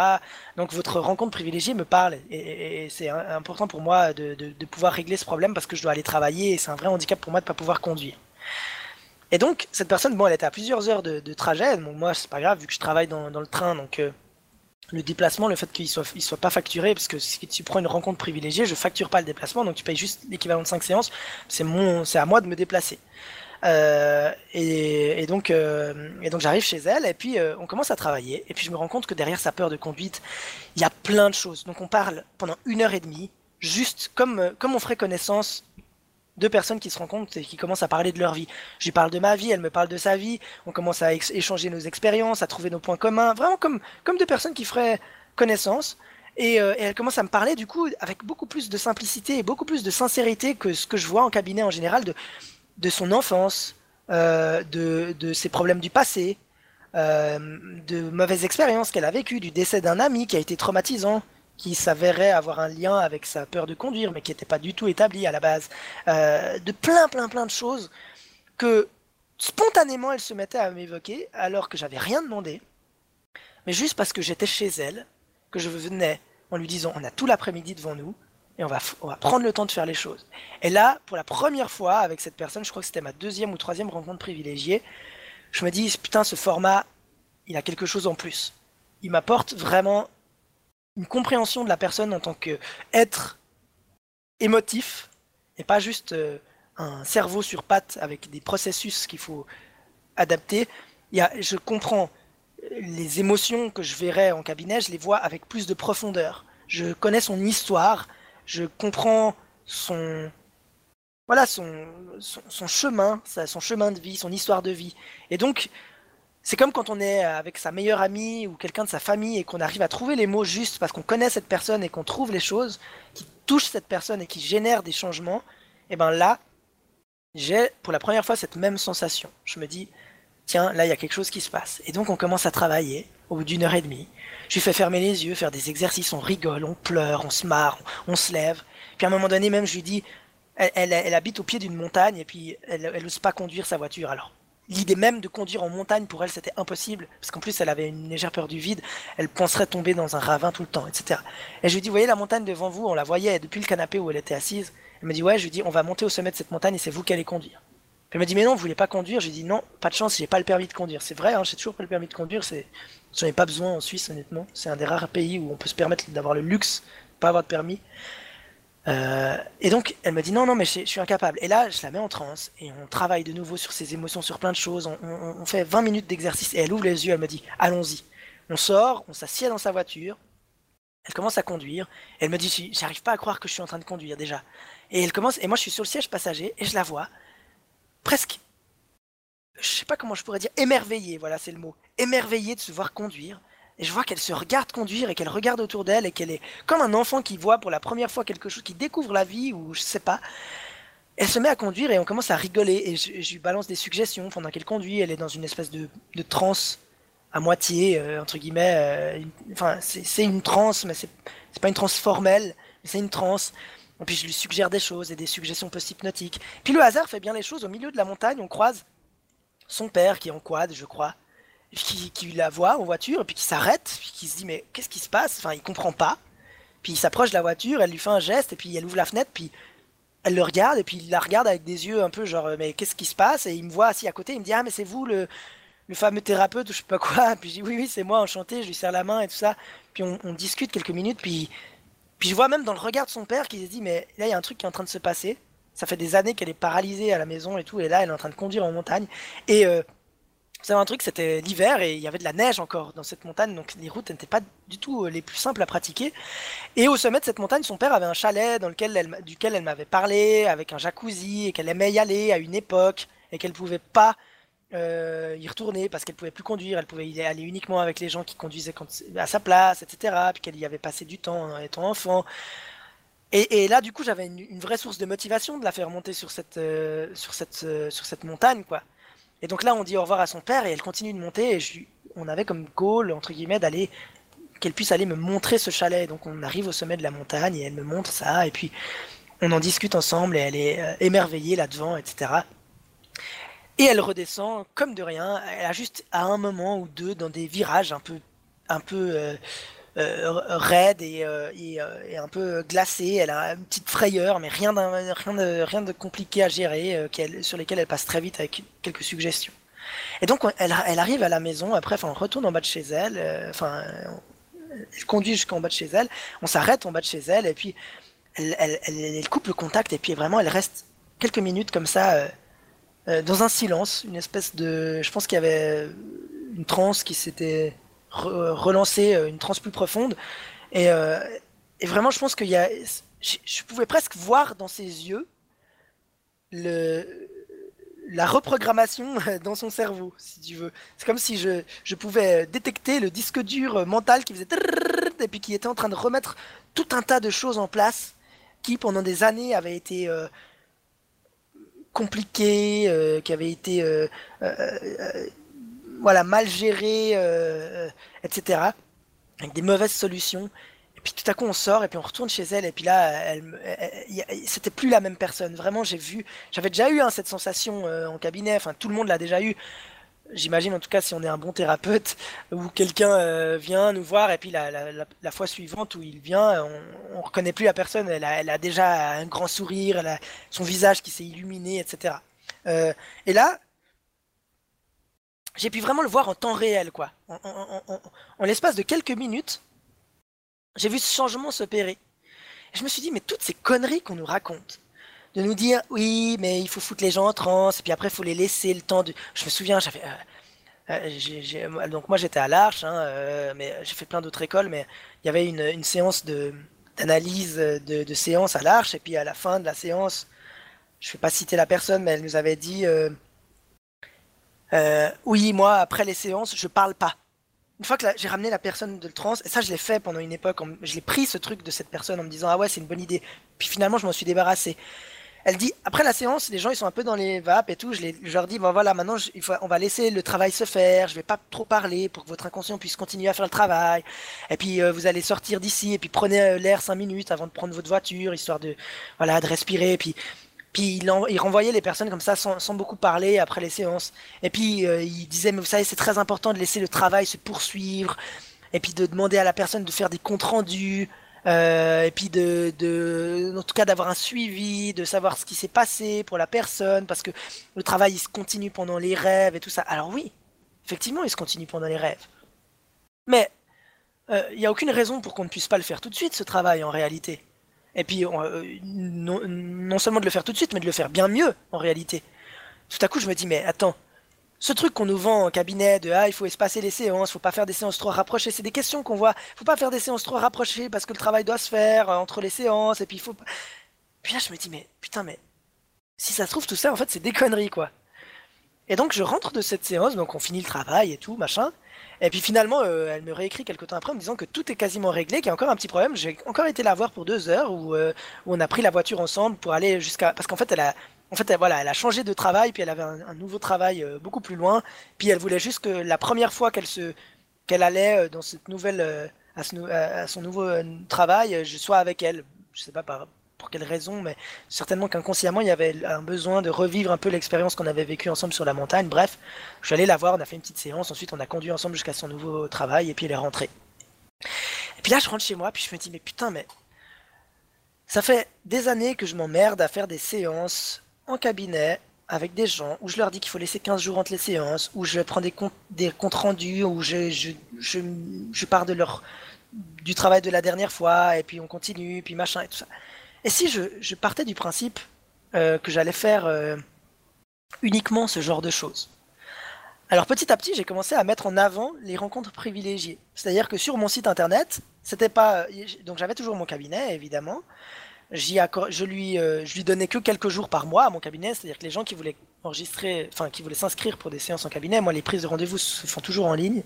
Donc votre rencontre privilégiée me parle et, c'est important pour moi de, de, pouvoir régler ce problème parce que je dois aller travailler et c'est un vrai handicap pour moi de pas pouvoir conduire. Et donc cette personne, bon, elle était à plusieurs heures de, trajet. Bon, moi c'est pas grave vu que je travaille dans, dans le train, donc le déplacement, le fait qu'il soit, il soit pas facturé, parce que si tu prends une rencontre privilégiée, je facture pas le déplacement, donc tu payes juste l'équivalent de 5 séances, c'est c'est à moi de me déplacer. Euh, et, donc, euh, et donc j'arrive chez elle, et puis euh, on commence à travailler, et puis je me rends compte que derrière sa peur de conduite, il y a plein de choses. Donc on parle pendant une heure et demie, juste comme, on ferait connaissance deux personnes qui se rencontrent et qui commencent à parler de leur vie. Je lui parle de ma vie, elle me parle de sa vie, on commence à échanger nos expériences, à trouver nos points communs, vraiment comme, deux personnes qui feraient connaissance. Et, elle commence à me parler du coup avec beaucoup plus de simplicité et beaucoup plus de sincérité que ce que je vois en cabinet en général de son enfance, euh, de, ses problèmes du passé, euh, de mauvaises expériences qu'elle a vécues, du décès d'un ami qui a été traumatisant, qui s'avérait avoir un lien avec sa peur de conduire, mais qui n'était pas du tout établi à la base, euh, de plein, plein, plein de choses que spontanément elle se mettait à m'évoquer alors que j'avais rien demandé, mais juste parce que j'étais chez elle, que je venais en lui disant on a tout l'après-midi devant nous et on va, on va prendre le temps de faire les choses. Et là, pour la première fois avec cette personne, je crois que c'était ma deuxième ou troisième rencontre privilégiée, je me dis putain ce format, il a quelque chose en plus. Il m'apporte vraiment une compréhension de la personne en tant qu'être émotif et pas juste euh, un cerveau sur pattes avec des processus qu'il faut adapter. Il y a, je comprends les émotions que je verrai en cabinet, je les vois avec plus de profondeur. Je connais son histoire, je comprends son voilà son, son, chemin, son chemin de vie, son histoire de vie. Et donc c'est comme quand on est avec sa meilleure amie ou quelqu'un de sa famille et qu'on arrive à trouver les mots justes parce qu'on connaît cette personne et qu'on trouve les choses qui touchent cette personne et qui génèrent des changements. Et ben là, j'ai pour la première fois cette même sensation. Je me dis, tiens, là il y a quelque chose qui se passe. Et donc on commence à travailler au bout d'une heure et demie. Je lui fais fermer les yeux, faire des exercices, on rigole, on pleure, on se marre, on, se lève. Puis à un moment donné même, je lui dis, elle, habite au pied d'une montagne et puis elle n'ose pas conduire sa voiture. Alors l'idée même de conduire en montagne pour elle c'était impossible parce qu'en plus elle avait une légère peur du vide elle penserait tomber dans un ravin tout le temps etc et je lui dis voyez la montagne devant vous on la voyait depuis le canapé où elle était assise elle me dit ouais je lui dis on va monter au sommet de cette montagne et c'est vous qui allez conduire elle m'a dit mais non, vous voulez pas conduire? J'ai dit non, pas de chance, j'ai pas le permis de conduire. C'est vrai, hein, j'ai toujours pas le permis de conduire. C'est, j'en ai pas besoin en Suisse honnêtement. C'est un des rares pays où on peut se permettre d'avoir le luxe, de pas avoir de permis. Euh, et donc elle me dit non non mais je, suis incapable. Et là je la mets en transe et on travaille de nouveau sur ses émotions, sur plein de choses. On, on fait 20 minutes d'exercice et elle ouvre les yeux, elle me dit allons-y. On sort, on s'assied dans sa voiture, elle commence à conduire. Elle me dit, j'arrive pas à croire que je suis en train de conduire déjà. Et elle commence, et moi je suis sur le siège passager et je la vois presque, je sais pas comment je pourrais dire, émerveillée, voilà c'est le mot, émerveillée de se voir conduire. Et je vois qu'elle se regarde conduire et qu'elle regarde autour d'elle et qu'elle est comme un enfant qui voit pour la première fois quelque chose, qui découvre la vie ou je sais pas. Elle se met à conduire et on commence à rigoler et je, lui balance des suggestions pendant qu'elle conduit. Elle est dans une espèce de, transe à moitié, euh, entre guillemets. Euh, enfin, c'est une transe, mais c'est pas une transe formelle, mais c'est une transe. Puis je lui suggère des choses et des suggestions post-hypnotiques. Puis le hasard fait bien les choses. Au milieu de la montagne, on croise son père qui est en quad, je crois, qui, la voit en voiture, et puis qui s'arrête, puis qui se dit mais qu'est-ce qui se passe? Enfin, il comprend pas. Puis il s'approche de la voiture, elle lui fait un geste, et puis elle ouvre la fenêtre, puis elle le regarde, et puis il la regarde avec des yeux un peu genre mais qu'est-ce qui se passe? Et il me voit assis à côté, il me dit ah mais c'est vous le le fameux thérapeute ou je sais pas quoi? Puis je dis oui, oui, c'est moi, enchanté, je lui serre la main et tout ça. Puis on, discute quelques minutes, puis, puis je vois même dans le regard de son père qu'il se dit mais là il y a un truc qui est en train de se passer. Ça fait des années qu'elle est paralysée à la maison et tout, et là elle est en train de conduire en montagne. Et euh, vous savez un truc, c'était l'hiver et il y avait de la neige encore dans cette montagne, donc les routes n'étaient pas du tout euh, les plus simples à pratiquer. Et au sommet de cette montagne, son père avait un chalet dans lequel elle, duquel elle m'avait parlé, avec un jacuzzi, et qu'elle aimait y aller à une époque, et qu'elle pouvait pas euh, y retourner parce qu'elle pouvait plus conduire, elle pouvait y aller uniquement avec les gens qui conduisaient à sa place, etc. Puis qu'elle y avait passé du temps en étant enfant. Et, là, du coup, j'avais une, vraie source de motivation de la faire monter sur cette, euh, euh, sur cette montagne, quoi. Et donc là, on dit au revoir à son père et elle continue de monter. Et on avait comme goal, entre guillemets, d'aller qu'elle puisse aller me montrer ce chalet. Donc on arrive au sommet de la montagne et elle me montre ça. Et puis on en discute ensemble et elle est émerveillée là-devant, etc. Et elle redescend comme de rien. Elle a juste à un moment ou deux dans des virages un peu, un peu euh, euh, raides et, euh, et, un peu glacés. Elle a une petite frayeur, mais rien, rien, de, rien de compliqué à gérer, sur lesquels elle passe très vite avec quelques suggestions. Et donc elle, elle arrive à la maison. Après, enfin, on retourne en bas de chez elle. Enfin, elle conduit jusqu'en bas de chez elle. On s'arrête en bas de chez elle et puis elle, elle, elle, coupe le contact et puis vraiment elle reste quelques minutes comme ça euh, dans un silence, une espèce de. Je pense qu'il y avait une transe qui s'était relancée, euh, une transe plus profonde. Et, euh, et vraiment, je pense qu'il y a. Je, pouvais presque voir dans ses yeux la reprogrammation dans son cerveau, si tu veux. C'est comme si je, je, pouvais détecter le disque dur mental qui faisait et puis qui était en train de remettre tout un tas de choses en place qui pendant des années avaient été compliqué, euh, qui avait été euh, euh, voilà mal géré, etc. Avec des mauvaises solutions. Et puis tout à coup on sort et puis on retourne chez elle et puis là elle, c'était plus la même personne. Vraiment j'ai vu, j'avais déjà eu hein, cette sensation en cabinet. Enfin tout le monde l'a déjà eu j'imagine en tout cas si on est un bon thérapeute où quelqu'un euh, vient nous voir et puis la, la, fois suivante où il vient on, on reconnaît plus la personne. Elle a, elle a déjà un grand sourire son visage qui s'est illuminé etc euh, et là j'ai pu vraiment le voir en temps réel quoi. En, en l'espace de quelques minutes j'ai vu ce changement s'opérer. Je me suis dit mais toutes ces conneries qu'on nous raconte de nous dire oui, mais il faut foutre les gens en transe, et puis après il faut les laisser le temps de. Je me souviens, j'avais. Euh, euh, donc moi j'étais à l'Arche, hein, euh, mais j'ai fait plein d'autres écoles, mais il y avait une, séance d'analyse de, séance à l'Arche, et puis à la fin de la séance, je vais pas citer la personne, mais elle nous avait dit oui, moi après les séances, je parle pas. Une fois que j'ai ramené la personne de trans, et ça je l'ai fait pendant une époque, je l'ai pris ce truc de cette personne en me disant ah ouais c'est une bonne idée. Puis finalement je m'en suis débarrassé elle dit après la séance, les gens ils sont un peu dans les vapes et tout. Je, les, leur dis bon voilà maintenant il faut, on va laisser le travail se faire. Je vais pas trop parler pour que votre inconscient puisse continuer à faire le travail. Et puis euh, vous allez sortir d'ici et puis prenez euh, l'air cinq minutes avant de prendre votre voiture histoire de voilà de respirer. Et puis puis il, il, renvoyait les personnes comme ça sans, sans, beaucoup parler après les séances. Et puis euh, il disait mais vous savez c'est très important de laisser le travail se poursuivre et puis de demander à la personne de faire des comptes rendus et puis de, de, en tout cas d'avoir un suivi, de savoir ce qui s'est passé pour la personne, parce que le travail il se continue pendant les rêves et tout ça. Alors oui, effectivement, il se continue pendant les rêves. Mais il n'y a aucune raison pour qu'on ne puisse pas le faire tout de suite, ce travail en réalité. Et puis, non, non, seulement de le faire tout de suite, mais de le faire bien mieux en réalité. Tout à coup, je me dis, mais attends, ce truc qu'on nous vend en cabinet de ah il faut espacer les séances, faut pas faire des séances trop rapprochées, c'est des questions qu'on voit. Faut pas faire des séances trop rapprochées parce que le travail doit se faire euh, entre les séances et puis il faut. Puis là je me dis mais putain mais si ça se trouve tout ça en fait c'est des conneries quoi. Et donc je rentre de cette séance donc on finit le travail et tout machin. Et puis finalement, euh, elle me réécrit quelques temps après en me disant que tout est quasiment réglé, qu'il y a encore un petit problème. J'ai encore été la voir pour deux heures où, euh, où on a pris la voiture ensemble pour aller jusqu'à. Parce qu'en fait, elle a, en fait, elle, voilà, elle a changé de travail, puis elle avait un, nouveau travail euh, beaucoup plus loin. Puis elle voulait juste que la première fois qu'elle se, qu'elle allait euh, dans cette nouvelle, euh, à, son nouveau travail, je sois avec elle. Je sais pas pour quelle raison, mais certainement qu'inconsciemment il y avait un besoin de revivre un peu l'expérience qu'on avait vécue ensemble sur la montagne. Bref, je suis allé la voir, on a fait une petite séance, ensuite on a conduit ensemble jusqu'à son nouveau travail, et puis elle est rentrée. Et puis là, je rentre chez moi, puis je me dis, mais putain, mais ça fait des années que je m'emmerde à faire des séances en cabinet avec des gens où je leur dis qu'il faut laisser 15 jours entre les séances, où je prends des comptes, des comptes rendus, où je, je, je, je, pars de leur, du travail de la dernière fois, et puis on continue, puis machin, et tout ça. Et si je, je partais du principe euh, que j'allais faire euh, uniquement ce genre de choses alors petit à petit, j'ai commencé à mettre en avant les rencontres privilégiées. C'est-à-dire que sur mon site internet, c'était pas donc j'avais toujours mon cabinet évidemment, je lui, euh, je lui donnais que quelques jours par mois à mon cabinet, c'est-à-dire que les gens qui voulaient enregistrer, enfin qui voulaient s'inscrire pour des séances en cabinet, moi les prises de rendez-vous se font toujours en ligne,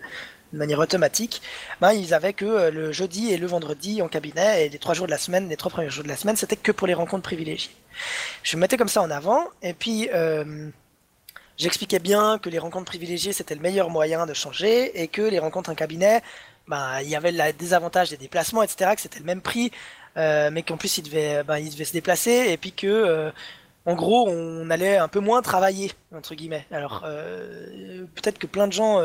de manière automatique, ben, ils avaient que euh, le jeudi et le vendredi en cabinet, et les trois jours de la semaine, les trois premiers jours de la semaine, c'était que pour les rencontres privilégiées. Je me mettais comme ça en avant, et puis euh, j'expliquais bien que les rencontres privilégiées c'était le meilleur moyen de changer, et que les rencontres en cabinet, ben, il y avait le désavantage des déplacements, etc., que c'était le même prix, euh, mais qu'en plus il devait, ben, il devait se déplacer et puis que euh, en gros on allait un peu moins travailler entre guillemets. Alors euh, peut-être que plein de gens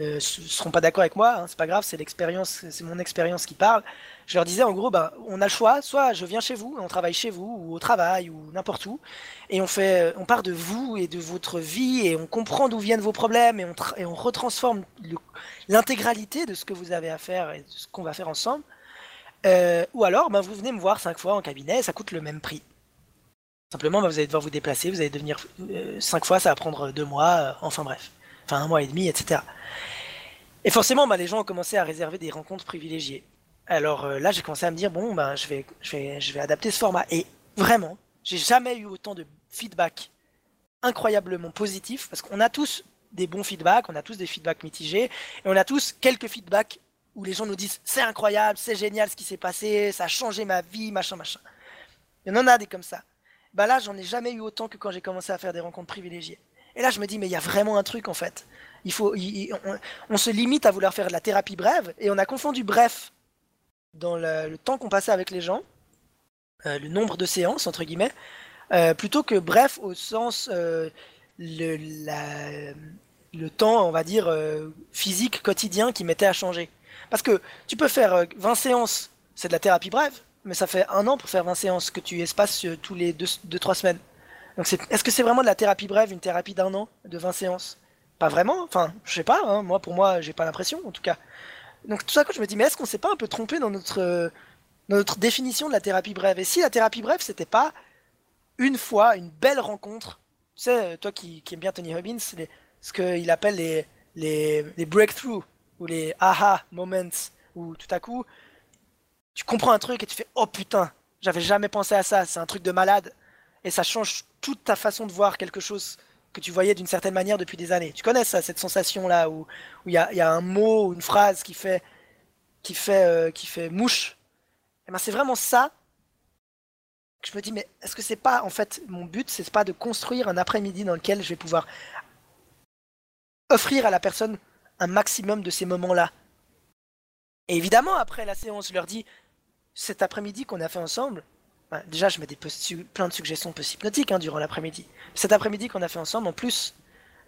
ne seront pas d'accord avec moi, hein, c'est pas grave, c'est l'expérience, c'est mon expérience qui parle. Je leur disais en gros, ben, on a le choix, soit je viens chez vous, on travaille chez vous ou au travail ou n'importe où, et on fait, on part de vous et de votre vie et on comprend d'où viennent vos problèmes et on, et on retransforme l'intégralité de ce que vous avez à faire et de ce qu'on va faire ensemble euh, ou alors, ben, vous venez me voir 5 fois en cabinet, ça coûte le même prix. Simplement, ben, vous allez devoir vous déplacer, vous allez devenir 5 euh, fois, ça va prendre 2 mois, euh, enfin bref, enfin un mois et demi, etc. Et forcément, ben, les gens ont commencé à réserver des rencontres privilégiées. Alors là, j'ai commencé à me dire, bon, ben, je, vais, je, vais, je vais adapter ce format. Et vraiment, j'ai jamais eu autant de feedback incroyablement positif, parce qu'on a tous des bons feedbacks, on a tous des feedbacks mitigés, et on a tous quelques feedbacks où les gens nous disent c'est incroyable, c'est génial ce qui s'est passé, ça a changé ma vie, machin, machin. Il y en a des comme ça. Bah là, j'en ai jamais eu autant que quand j'ai commencé à faire des rencontres privilégiées. Et là, je me dis, mais il y a vraiment un truc en fait. Il faut, on, se limite à vouloir faire de la thérapie brève, et on a confondu bref dans le, temps qu'on passait avec les gens, euh, le nombre de séances entre guillemets, euh, plutôt que bref au sens euh, le, le temps, on va dire physique quotidien qui m'était à changer. Parce que tu peux faire 20 euh, séances, c'est de la thérapie brève, mais ça fait un an pour faire 20 séances que tu espaces tous les 2-3 semaines. Est-ce que c'est vraiment de la thérapie brève, une thérapie d'un an, de 20 séances? Pas vraiment, enfin, je sais pas, hein. moi pour moi, j'ai pas l'impression en tout cas. Donc tout ça, quand je me dis, mais est-ce qu'on s'est pas un peu trompé dans notre, dans notre définition de la thérapie brève? Et si la thérapie brève, c'était pas une fois, une belle rencontre, tu sais, toi qui, qui aimes bien Tony Robbins, ce qu'il appelle les, les, les breakthroughs, ou les aha moments où tout à coup tu comprends un truc et tu fais oh putain, j'avais jamais pensé à ça, c'est un truc de malade et ça change toute ta façon de voir quelque chose que tu voyais d'une certaine manière depuis des années. Tu connais ça, cette sensation là où il y a, y a, un mot ou une phrase qui fait qui fait euh, qui fait mouche. Et eh ben c'est vraiment ça que je me dis mais est-ce que c'est pas en fait mon but c'est pas de construire un après-midi dans lequel je vais pouvoir offrir à la personne un maximum de ces moments-là. Et évidemment, après la séance, je leur dis, cet après-midi qu'on a fait ensemble, déjà je mets des plein de suggestions post-hypnotiques hein, durant l'après-midi. Cet après-midi qu'on a fait ensemble, en plus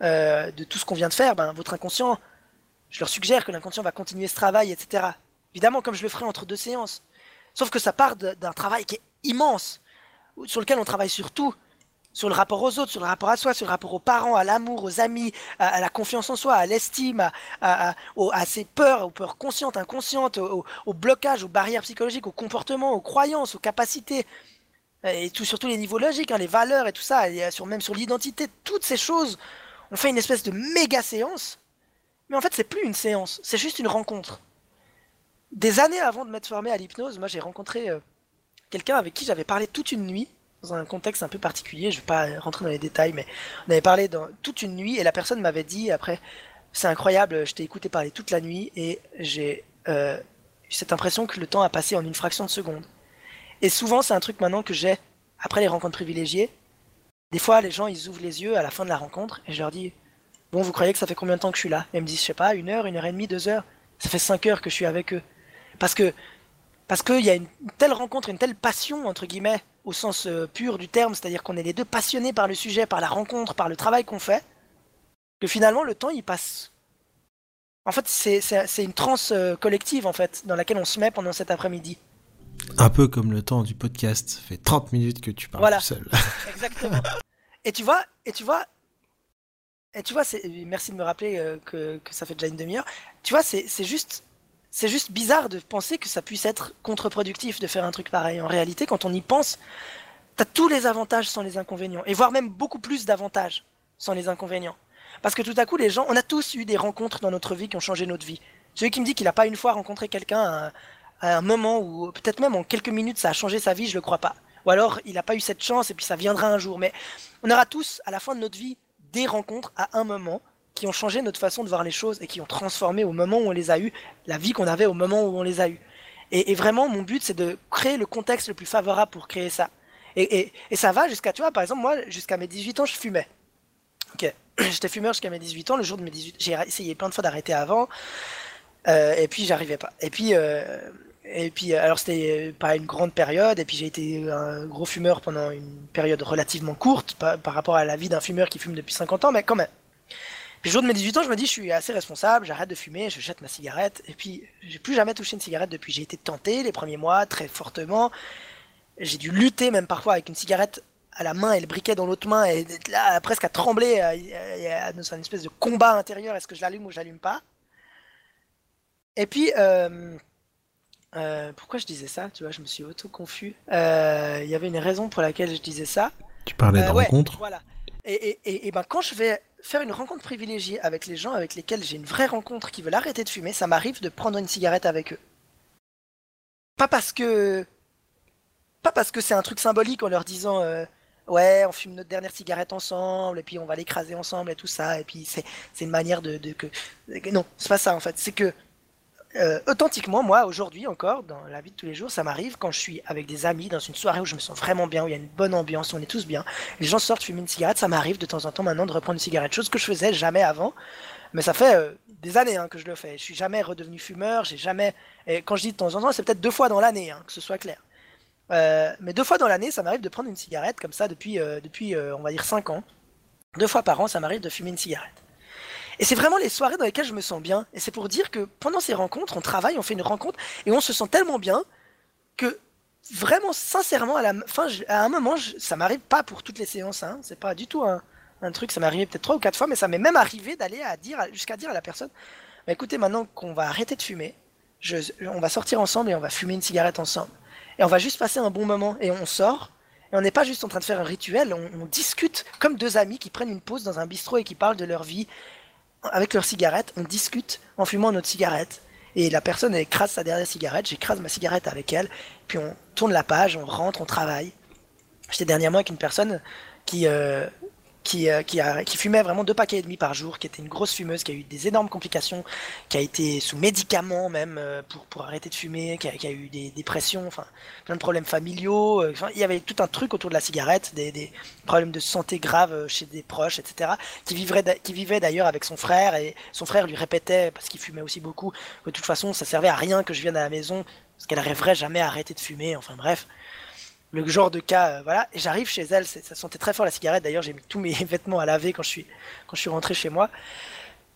euh, de tout ce qu'on vient de faire, ben, votre inconscient, je leur suggère que l'inconscient va continuer ce travail, etc. évidemment comme je le ferai entre deux séances. Sauf que ça part d'un travail qui est immense, sur lequel on travaille sur tout, sur le rapport aux autres, sur le rapport à soi, sur le rapport aux parents, à l'amour, aux amis, à, la confiance en soi, à l'estime, à, ses peurs, aux peurs conscientes, inconscientes, aux, blocages, aux barrières psychologiques, aux comportements, aux croyances, aux capacités, et tout sur tous les niveaux logiques, hein, les valeurs et tout ça, et sur, même sur l'identité, toutes ces choses. On fait une espèce de méga séance, mais en fait c'est plus une séance, c'est juste une rencontre. Des années avant de m'être formé à l'hypnose, moi j'ai rencontré euh, quelqu'un avec qui j'avais parlé toute une nuit dans un contexte un peu particulier. Je vais pas rentrer dans les détails, mais on avait parlé dans toute une nuit et la personne m'avait dit après, c'est incroyable, je t'ai écouté parler toute la nuit et j'ai euh, cette impression que le temps a passé en une fraction de seconde. Et souvent, c'est un truc maintenant que j'ai après les rencontres privilégiées. Des fois, les gens, ils ouvrent les yeux à la fin de la rencontre et je leur dis, bon, vous croyez que ça fait combien de temps que je suis là? Et ils me disent, je sais pas, une heure, une heure et demie, deux heures. Ça fait cinq heures que je suis avec eux. Parce que parce qu'il y a une telle rencontre, une telle passion, entre guillemets, au sens euh, pur du terme, c'est-à-dire qu'on est les deux passionnés par le sujet, par la rencontre, par le travail qu'on fait, que finalement le temps il passe. En fait, c'est une transe euh, collective en fait, dans laquelle on se met pendant cet après-midi. Un peu comme le temps du podcast, ça fait 30 minutes que tu parles tout seul. Exactement. Et tu vois, et tu vois, et tu vois, merci de me rappeler euh, que, que ça fait déjà une demi-heure. Tu vois, c'est juste c'est juste bizarre de penser que ça puisse être contre-productif de faire un truc pareil. En réalité, quand on y pense, t'as tous les avantages sans les inconvénients, et voire même beaucoup plus d'avantages sans les inconvénients. Parce que tout à coup, les gens, on a tous eu des rencontres dans notre vie qui ont changé notre vie. Celui qui me dit qu'il n'a pas une fois rencontré quelqu'un à, un moment où peut-être même en quelques minutes ça a changé sa vie, je le crois pas. Ou alors il n'a pas eu cette chance et puis ça viendra un jour. Mais on aura tous, à la fin de notre vie, des rencontres à un moment qui ont changé notre façon de voir les choses et qui ont transformé au moment où on les a eues, la vie qu'on avait au moment où on les a eues. Et, vraiment, mon but, c'est de créer le contexte le plus favorable pour créer ça. Et, ça va jusqu'à, tu vois, par exemple, moi, jusqu'à mes 18 ans, je fumais. Ok, j'étais fumeur jusqu'à mes 18 ans. Le jour de mes 18 j'ai essayé plein de fois d'arrêter avant. Euh, et puis, j'arrivais pas. Et puis, euh, et puis, alors, c'était pas une grande période. Et puis, j'ai été un gros fumeur pendant une période relativement courte par rapport à la vie d'un fumeur qui fume depuis 50 ans, mais quand même. Puis le jour de mes 18 ans, je me dis, je suis assez responsable, j'arrête de fumer, je jette ma cigarette. Et puis, j'ai plus jamais touché une cigarette depuis. J'ai été tenté les premiers mois très fortement. J'ai dû lutter même parfois avec une cigarette à la main. Et le briquet dans l'autre main. Et là presque à trembler. Dans une espèce de combat intérieur. Est-ce que je l'allume ou je l'allume pas? Et puis euh, euh, pourquoi je disais ça? Tu vois je me suis auto confus euh, il y avait une raison pour laquelle je disais ça. Tu parlais de rencontre voilà. Et, et, et, ben quand je vais faire une rencontre privilégiée avec les gens avec lesquels j'ai une vraie rencontre qui veulent arrêter de fumer, ça m'arrive de prendre une cigarette avec eux. Pas parce que. Pas parce que c'est un truc symbolique en leur disant euh, Ouais, on fume notre dernière cigarette ensemble, et puis on va l'écraser ensemble et tout ça, et puis c'est une manière de, de que. Non, c'est pas ça en fait. C'est que euh, authentiquement, moi, aujourd'hui encore, dans la vie de tous les jours, ça m'arrive quand je suis avec des amis dans une soirée où je me sens vraiment bien, où il y a une bonne ambiance, où on est tous bien. Les gens sortent fumer une cigarette, ça m'arrive de temps en temps maintenant de reprendre une cigarette, chose que je faisais jamais avant. Mais ça fait euh, des années hein, que je le fais. Je suis jamais redevenu fumeur, j'ai jamais. Et quand je dis de temps en temps, c'est peut-être deux fois dans l'année, hein, que ce soit clair. Euh, mais deux fois dans l'année, ça m'arrive de prendre une cigarette comme ça depuis, depuis on va dire, cinq ans. Deux fois par an, ça m'arrive de fumer une cigarette. Et c'est vraiment les soirées dans lesquelles je me sens bien. Et c'est pour dire que pendant ces rencontres, on travaille, on fait une rencontre, et on se sent tellement bien que vraiment, sincèrement, à un moment, ça m'arrive pas pour toutes les séances, hein, c'est pas du tout un, truc, ça m'est arrivé peut-être trois ou quatre fois, mais ça m'est même arrivé d'aller à dire, jusqu'à dire à la personne, bah, écoutez, maintenant qu'on va arrêter de fumer, je, on va sortir ensemble et on va fumer une cigarette ensemble. Et on va juste passer un bon moment, et on sort, et on n'est pas juste en train de faire un rituel, on, discute comme deux amis qui prennent une pause dans un bistrot et qui parlent de leur vie avec leur cigarette, on discute en fumant notre cigarette. Et la personne écrase sa dernière cigarette, j'écrase ma cigarette avec elle, puis on tourne la page, on rentre, on travaille. J'étais dernièrement avec une personne qui, euh, qui, euh, qui, a, qui fumait vraiment deux paquets et demi par jour, qui était une grosse fumeuse, qui a eu des énormes complications, qui a été sous médicaments même euh, pour, pour arrêter de fumer, qui a, eu des dépressions, enfin plein de problèmes familiaux. Euh, il y avait tout un truc autour de la cigarette, des, des problèmes de santé graves chez des proches, etc. Qui, vivrait, qui vivait d'ailleurs avec son frère et son frère lui répétait, parce qu'il fumait aussi beaucoup, que de toute façon ça servait à rien que je vienne à la maison, parce qu'elle rêverait jamais à arrêter de fumer, enfin bref le genre de cas, euh, voilà. Et j'arrive chez elle, ça sentait très fort la cigarette. D'ailleurs, j'ai mis tous mes vêtements à laver quand je suis quand je suis rentré chez moi.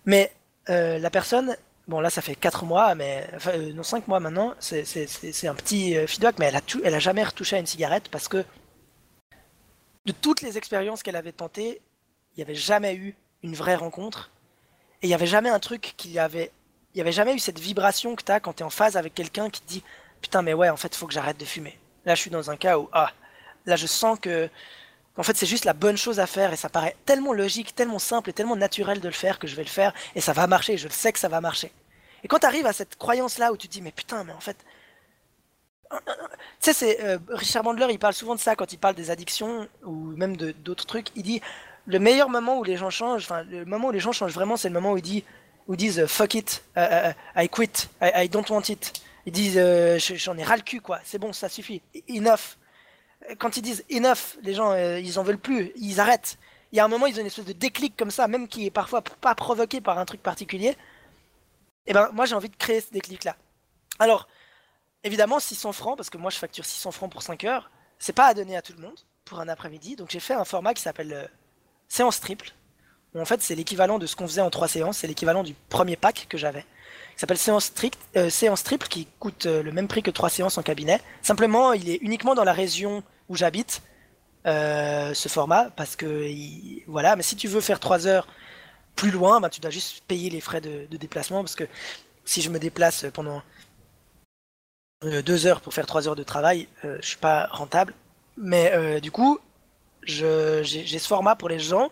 Mais euh, la personne bon là ça fait 4 mois, mais enfin, euh, non 5 mois maintenant, c'est un petit feedback, mais elle a, tout, elle a jamais retouché à une cigarette parce que de toutes les expériences qu'elle avait tentées, il n'y avait jamais eu une vraie rencontre. Et il n'y avait jamais un truc qui avait. Il n'y avait jamais eu cette vibration que tu as quand tu es en phase avec quelqu'un qui te dit Putain, mais ouais, en fait, faut que j'arrête de fumer. Là, je suis dans un cas où. Ah, là, je sens que. En fait, c'est juste la bonne chose à faire et ça paraît tellement logique, tellement simple et tellement naturel de le faire que je vais le faire et ça va marcher. Je sais que ça va marcher. Et quand tu arrives à cette croyance-là où tu te dis Mais putain, mais en fait, tu sais, c'est euh, Richard Bandler, il parle souvent de ça quand il parle des addictions ou même de d'autres trucs. Il dit le meilleur moment où les gens changent, enfin le moment où les gens changent vraiment, c'est le moment où ils disent, euh, fuck it, uh, uh, I quit, I, don't want it. Ils disent euh, j'en ai ras le cul quoi, c'est bon, ça suffit, enough. Quand ils disent enough, les gens ils en veulent plus, ils arrêtent. Il y a un moment ils ont une espèce de déclic comme ça, même qui est parfois pas provoqué par un truc particulier. Et eh ben moi j'ai envie de créer ce déclic là. Alors Évidemment, 600 francs, parce que moi je facture 600 francs pour 5 heures, c'est pas à donner à tout le monde pour un après-midi. Donc j'ai fait un format qui s'appelle euh, séance triple. Où en fait, c'est l'équivalent de ce qu'on faisait en 3 séances, c'est l'équivalent du premier pack que j'avais. Qui s'appelle séance, euh, séance triple, qui coûte euh, le même prix que 3 séances en cabinet. Simplement, il est uniquement dans la région où j'habite, ce format, parce que voilà, mais si tu veux faire 3 heures plus loin, bah, tu dois juste payer les frais de, déplacement, parce que si je me déplace pendant euh, deux heures pour faire trois heures de travail, euh, je suis pas rentable. Mais euh, du coup, j'ai ce format pour les gens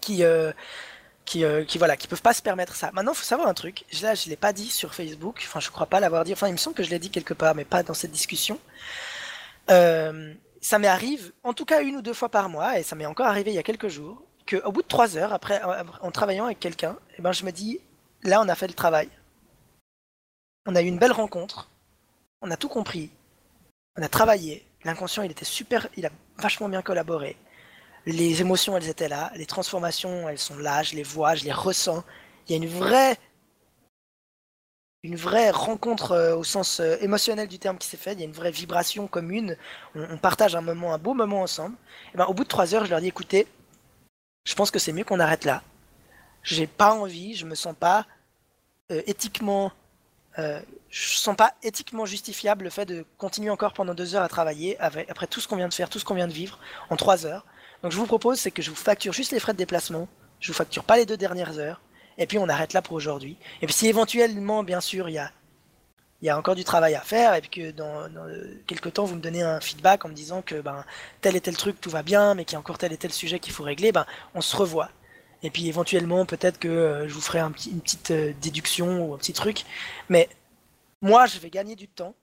qui, qui, qui, voilà, qui peuvent pas se permettre ça. Maintenant, faut savoir un truc. Là, je l'ai pas dit sur Facebook. Enfin, je crois pas l'avoir dit. Enfin, il me semble que je l'ai dit quelque part, mais pas dans cette discussion. ça m'est arrive, en tout cas une ou deux fois par mois, et ça m'est encore arrivé il y a quelques jours, qu'au bout de trois heures, après, en travaillant avec quelqu'un, eh ben, je me dis, là, on a fait le travail. On a eu une belle rencontre on a tout compris, on a travaillé, l'inconscient il était super, il a vachement bien collaboré. Les émotions elles étaient là, les transformations elles sont là, je les vois, je les ressens. Il y a une vraie une vraie rencontre euh, au sens euh, émotionnel du terme qui s'est faite, il y a une vraie vibration commune, on, partage un moment, un beau moment ensemble. Et ben, au bout de trois heures, je leur dis écoutez, je pense que c'est mieux qu'on arrête là. J'ai pas envie, je me sens pas euh, éthiquement justifiable le fait de continuer encore pendant deux heures à travailler après tout ce qu'on vient de faire, tout ce qu'on vient de vivre en trois heures. Donc je vous propose, c'est que je vous facture juste les frais de déplacement, je vous facture pas les deux dernières heures, et puis on arrête là pour aujourd'hui. Et puis si éventuellement, bien sûr, il y a, y a encore du travail à faire, et puis que dans, quelques temps vous me donnez un feedback en me disant que ben, tel et tel truc tout va bien, mais qu'il y a encore tel et tel sujet qu'il faut régler, ben, on se revoit. Et puis éventuellement, peut-être que euh, je vous ferai une petite euh, déduction ou un petit truc. Mais moi, je vais gagner du temps.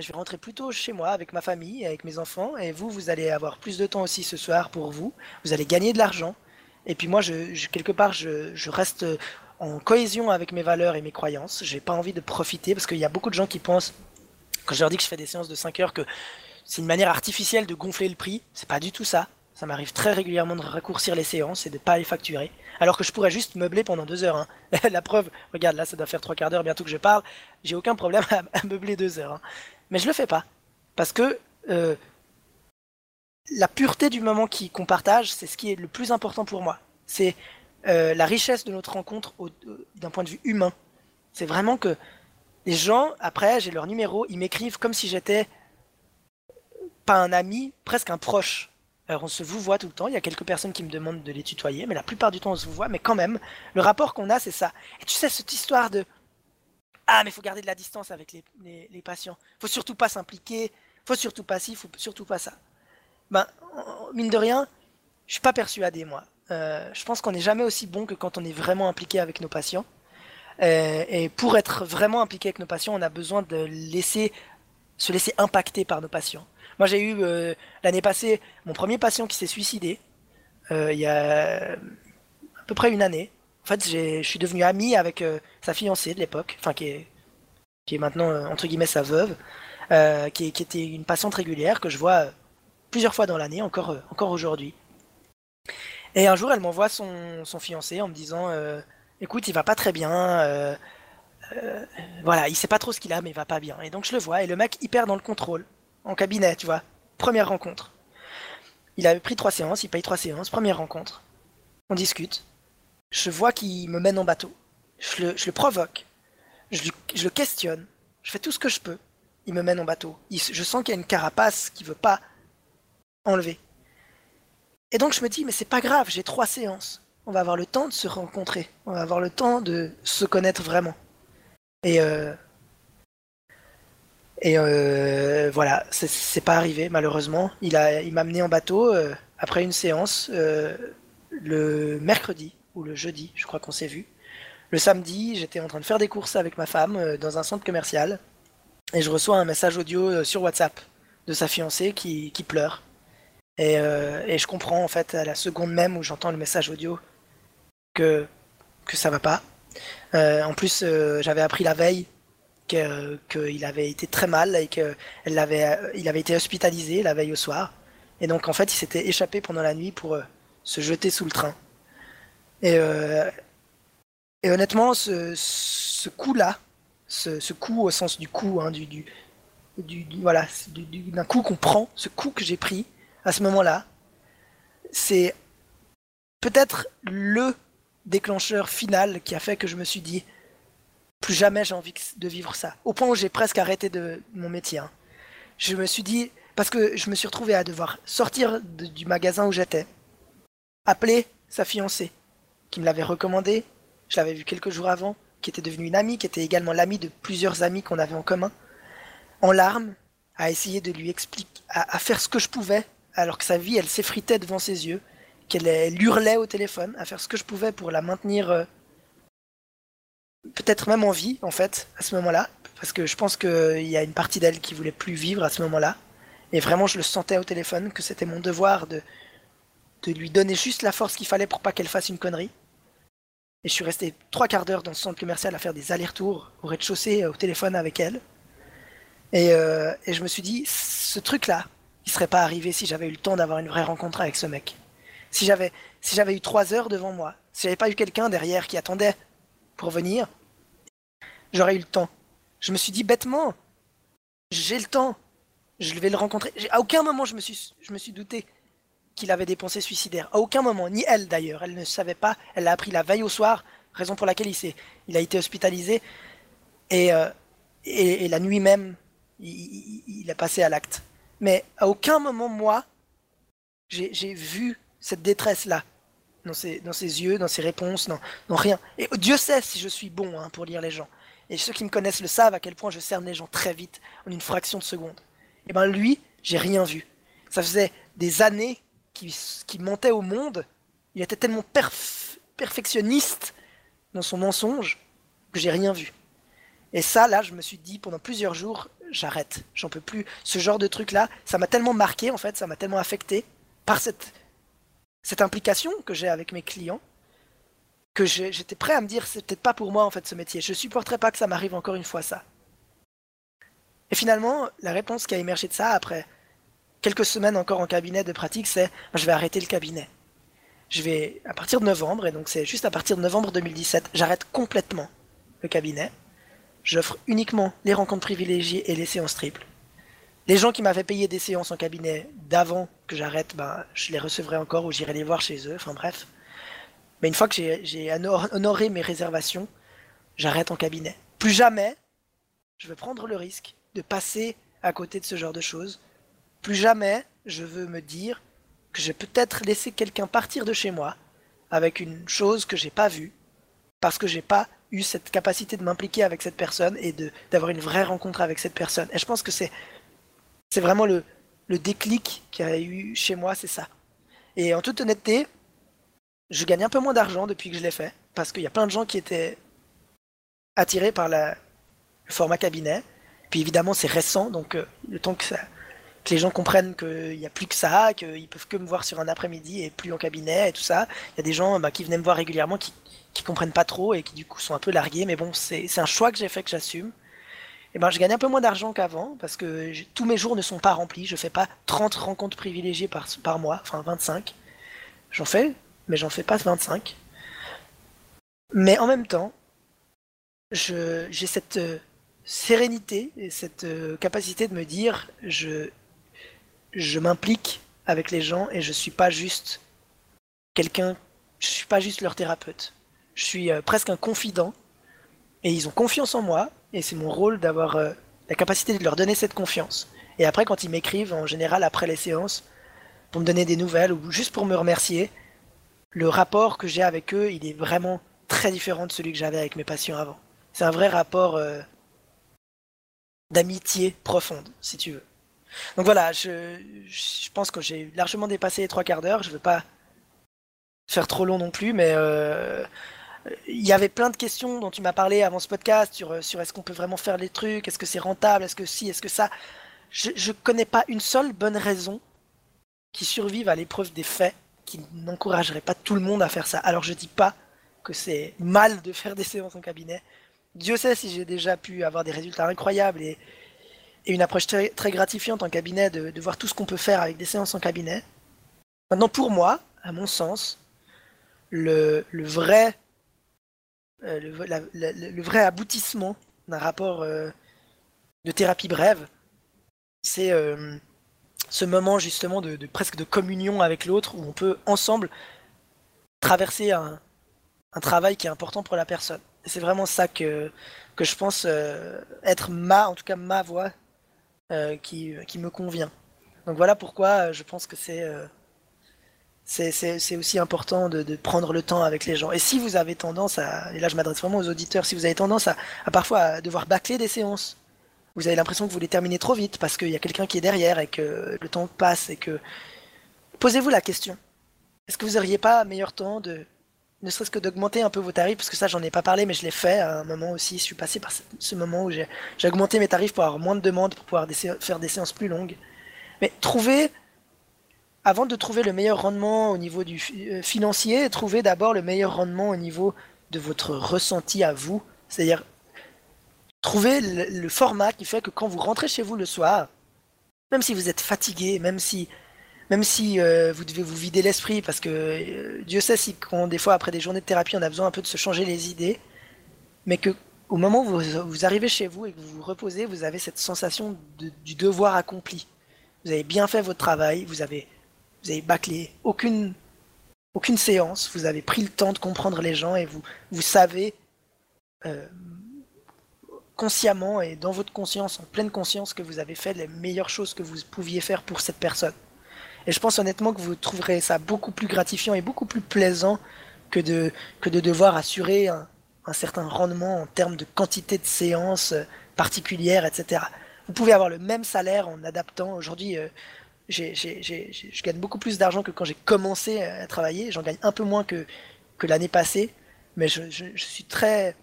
Je vais rentrer plus tôt chez moi avec ma famille, avec mes enfants. Et vous, vous allez avoir plus de temps aussi ce soir pour vous. Vous allez gagner de l'argent. Et puis moi, quelque part, je, reste en cohésion avec mes valeurs et mes croyances. J'ai pas envie de profiter parce qu'il y a beaucoup de gens qui pensent, quand je leur dis que je fais des séances de 5 heures, que c'est une manière artificielle de gonfler le prix. C'est pas du tout ça. Ça m'arrive très régulièrement de raccourcir les séances et de pas les facturer. Alors que je pourrais juste meubler pendant deux heures. Hein. la preuve, regarde, là ça doit faire trois quarts d'heure bientôt que je parle. J'ai aucun problème à, meubler deux heures. Hein. Mais je le fais pas. Parce que euh, la pureté du moment qu'on partage, c'est ce qui est le plus important pour moi. C'est euh, la richesse de notre rencontre d'un point de vue humain. C'est vraiment que les gens, après, j'ai leur numéro, ils m'écrivent comme si j'étais pas un ami, presque un proche. Alors on se vous voit tout le temps, il y a quelques personnes qui me demandent de les tutoyer, mais la plupart du temps on se vous voit, mais quand même, le rapport qu'on a c'est ça. Et tu sais, cette histoire de Ah mais il faut garder de la distance avec les, les, patients, faut surtout pas s'impliquer, faut surtout pas ci, faut surtout pas ça. Ben, mine de rien, je suis pas persuadé moi. Euh, je pense qu'on n'est jamais aussi bon que quand on est vraiment impliqué avec nos patients. Euh, et pour être vraiment impliqué avec nos patients, on a besoin de se laisser impacter par nos patients. Moi, j'ai eu euh, l'année passée mon premier patient qui s'est suicidé il y a à peu près une année. En fait, je suis devenu ami avec euh, sa fiancée de l'époque, enfin qui est, qui est maintenant entre guillemets sa veuve, qui, qui, était une patiente régulière que je vois plusieurs fois dans l'année, encore, encore aujourd'hui. Et un jour, elle m'envoie son, son, fiancé en me disant Écoute, il va pas très bien. voilà, il sait pas trop ce qu'il a, mais il va pas bien. Et donc je le vois, et le mec hyper dans le contrôle en cabinet, tu vois. Première rencontre. Il avait pris trois séances, il paye trois séances, première rencontre. On discute. Je vois qu'il me mène en bateau. je le, provoque, je, le questionne, je fais tout ce que je peux. Il me mène en bateau. je sens qu'il y a une carapace qui veut pas enlever. Et donc je me dis, mais c'est pas grave, j'ai trois séances. On va avoir le temps de se rencontrer. On va avoir le temps de se connaître vraiment. Et, euh, et euh, voilà, c'est pas arrivé malheureusement. Il m'a il amené en bateau euh, après une séance le mercredi ou le jeudi, je crois qu'on s'est vu. Le samedi, j'étais en train de faire des courses avec ma femme dans un centre commercial et je reçois un message audio sur WhatsApp de sa fiancée qui, pleure. Et, et, je comprends en fait à la seconde même où j'entends le message audio que, que ça va pas. Euh, en plus, euh, j'avais appris la veille qu'il avait été très mal et qu'il avait, avait été hospitalisé la veille au soir. Et donc, en fait, il s'était échappé pendant la nuit pour euh, se jeter sous le train. Et, et honnêtement, ce, coup-là, ce, coup au sens du coup, hein, du, voilà, d'un coup qu'on prend, ce coup que j'ai pris à ce moment-là, c'est peut-être le déclencheur final qui a fait que je me suis dit plus jamais j'ai envie de vivre ça. Au point où j'ai presque arrêté de mon métier. Hein. Je me suis dit parce que je me suis retrouvé à devoir sortir du magasin où j'étais, appeler sa fiancée qui me l'avait recommandé. Je l'avais vu quelques jours avant, qui était devenue une amie, qui était également l'amie de plusieurs amis qu'on avait en commun, en larmes, à essayer de lui expliquer, à faire ce que je pouvais, alors que sa vie, elle s'effritait devant ses yeux, qu'elle hurlait au téléphone, à faire ce que je pouvais pour la maintenir euh, peut-être même en vie, en fait, à ce moment-là. Parce que je pense qu'il y a une partie d'elle qui voulait plus vivre à ce moment-là. Et vraiment, je le sentais au téléphone, que c'était mon devoir de, de lui donner juste la force qu'il fallait pour pas qu'elle fasse une connerie. Et je suis resté trois quarts d'heure dans ce centre commercial à faire des allers-retours au rez-de-chaussée, au téléphone avec elle. Et, euh, et je me suis dit, ce truc-là, il serait pas arrivé si j'avais eu le temps d'avoir une vraie rencontre avec ce mec. Si j'avais si j'avais eu trois heures devant moi, si j'avais pas eu quelqu'un derrière qui attendait pour venir, j'aurais eu le temps. Je me suis dit bêtement, j'ai le temps, je vais le rencontrer. À aucun moment je me suis, je me suis douté qu'il avait des pensées suicidaires. À aucun moment, ni elle d'ailleurs. Elle ne savait pas. Elle l'a appris la veille au soir, raison pour laquelle il, il a été hospitalisé. Et, euh, et, la nuit même, il, il a passé à l'acte. Mais à aucun moment, moi, j'ai vu cette détresse-là, dans ses, dans ses yeux, dans ses réponses, dans, rien. Et Dieu sait si je suis bon hein, pour lire les gens. Et ceux qui me connaissent le savent à quel point je cerne les gens très vite, en une fraction de seconde. Et ben lui, j'ai rien vu. Ça faisait des années qu'il montait au monde. Il était tellement perfectionniste dans son mensonge que j'ai rien vu. Et ça, là, je me suis dit pendant plusieurs jours, j'arrête, j'en peux plus. Ce genre de truc-là, ça m'a tellement marqué, en fait, ça m'a tellement affecté par cette cette implication que j'ai avec mes clients, que j'étais prêt à me dire c'est peut-être pas pour moi en fait ce métier. Je supporterais pas que ça m'arrive encore une fois ça. Et finalement, la réponse qui a émergé de ça après quelques semaines encore en cabinet de pratique, c'est je vais arrêter le cabinet. Je vais à partir de novembre, et donc c'est juste à partir de novembre 2017, j'arrête complètement le cabinet. J'offre uniquement les rencontres privilégiées et les séances triples. Les gens qui m'avaient payé des séances en cabinet d'avant que j'arrête, ben, je les recevrai encore ou j'irai les voir chez eux, enfin bref. Mais une fois que j'ai honoré mes réservations, j'arrête en cabinet. Plus jamais, je veux prendre le risque de passer à côté de ce genre de choses. Plus jamais, je veux me dire que j'ai peut-être laissé quelqu'un partir de chez moi avec une chose que j'ai pas vue, parce que j'ai pas eu cette capacité de m'impliquer avec cette personne et d'avoir une vraie rencontre avec cette personne. Et je pense que c'est c'est vraiment le, déclic qu'il y a eu chez moi, c'est ça. Et en toute honnêteté, je gagne un peu moins d'argent depuis que je l'ai fait, parce qu'il y a plein de gens qui étaient attirés par le format cabinet. Puis évidemment, c'est récent, donc euh, le temps que, les gens comprennent qu'il n'y a plus que ça, qu'ils peuvent que me voir sur un après-midi et plus en cabinet et tout ça. Il y a des gens bah, qui venaient me voir régulièrement qui, qui comprennent pas trop et qui du coup sont un peu largués, mais bon, c'est un choix que j'ai fait que j'assume eh ben, je gagne un peu moins d'argent qu'avant parce que tous mes jours ne sont pas remplis. Je fais pas 30 rencontres privilégiées par, par mois, enfin 25. J'en fais, mais j'en fais pas 25. Mais en même temps, j'ai cette euh, sérénité et cette euh, capacité de me dire je, je m'implique avec les gens et je suis pas juste quelqu'un, je suis pas juste leur thérapeute. Je suis euh, presque un confident et ils ont confiance en moi, et c'est mon rôle d'avoir euh, la capacité de leur donner cette confiance. Et après, quand ils m'écrivent, en général après les séances, pour me donner des nouvelles ou juste pour me remercier, le rapport que j'ai avec eux, il est vraiment très différent de celui que j'avais avec mes patients avant. C'est un vrai rapport euh, d'amitié profonde, si tu veux. Donc voilà, je, je pense que j'ai largement dépassé les trois quarts d'heure. Je ne veux pas faire trop long non plus, mais euh, il y avait plein de questions dont tu m'as parlé avant ce podcast sur, sur est-ce qu'on peut vraiment faire les trucs, est-ce que c'est rentable, est-ce que si, est-ce que ça. Je ne connais pas une seule bonne raison qui survive à l'épreuve des faits qui n'encouragerait pas tout le monde à faire ça. Alors je dis pas que c'est mal de faire des séances en cabinet. Dieu sait si j'ai déjà pu avoir des résultats incroyables et, une approche très, gratifiante en cabinet de, voir tout ce qu'on peut faire avec des séances en cabinet. Maintenant, pour moi, à mon sens, le, vrai, euh, le, vrai aboutissement d'un rapport euh, de thérapie brève, c'est euh, ce moment justement de, presque de communion avec l'autre où on peut ensemble traverser un, travail qui est important pour la personne. Et c'est vraiment ça que, que je pense être ma, en tout cas ma voix qui, qui, me convient. Donc voilà pourquoi euh, je pense que c'est c'est aussi important de, prendre le temps avec les gens. Et si vous avez tendance à, et là je m'adresse vraiment aux auditeurs, si vous avez tendance à, parfois devoir bâcler des séances, vous avez l'impression que vous les terminez trop vite parce qu'il y a quelqu'un qui est derrière et que le temps passe et que. Posez-vous la question. Est-ce que vous n'auriez pas meilleur temps de. Ne serait-ce que d'augmenter un peu vos tarifs, parce que ça j'en ai pas parlé, mais je l'ai fait à un moment aussi. Je suis passé par ce moment où j'ai augmenté mes tarifs pour avoir moins de demandes, pour pouvoir faire des séances plus longues. Mais trouvez, avant de trouver le meilleur rendement au niveau du euh, financier, trouvez d'abord le meilleur rendement au niveau de votre ressenti à vous. C'est-à-dire, Trouvez le, format qui fait que quand vous rentrez chez vous le soir, même si vous êtes fatigué, même si, même si euh, vous devez vous vider l'esprit, parce que euh, Dieu sait si des fois après des journées de thérapie, on a besoin un peu de se changer les idées, mais que au moment où vous, arrivez chez vous et que vous vous reposez, vous avez cette sensation du devoir accompli. Vous avez bien fait votre travail, vous avez, bâclé aucune, séance, vous avez pris le temps de comprendre les gens et vous, vous savez euh, consciemment et dans votre conscience, en pleine conscience, que vous avez fait les meilleures choses que vous pouviez faire pour cette personne. Et je pense honnêtement que vous trouverez ça beaucoup plus gratifiant et beaucoup plus plaisant que de, que de devoir assurer un, certain rendement en termes de quantité de séances euh, particulières, etc. Vous pouvez avoir le même salaire en adaptant. Aujourd'hui, euh, je gagne beaucoup plus d'argent que quand j'ai commencé à travailler. J'en gagne un peu moins que, que l'année passée, mais je, suis très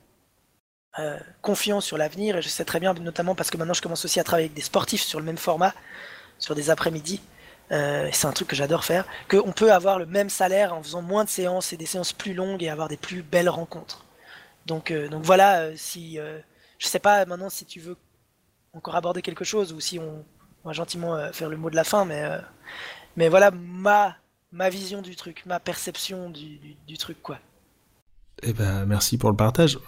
euh, confiant sur l'avenir et je sais très bien, notamment parce que maintenant je commence aussi à travailler avec des sportifs sur le même format, sur des après-midi. Euh, c'est un truc que j'adore faire, qu'on peut avoir le même salaire en faisant moins de séances et des séances plus longues et avoir des plus belles rencontres. Donc, euh, donc voilà, si je sais pas maintenant si tu veux encore aborder quelque chose ou si on, va gentiment faire le mot de la fin, mais mais voilà ma ma vision du truc, ma perception du, du truc quoi. Eh ben, merci pour le partage.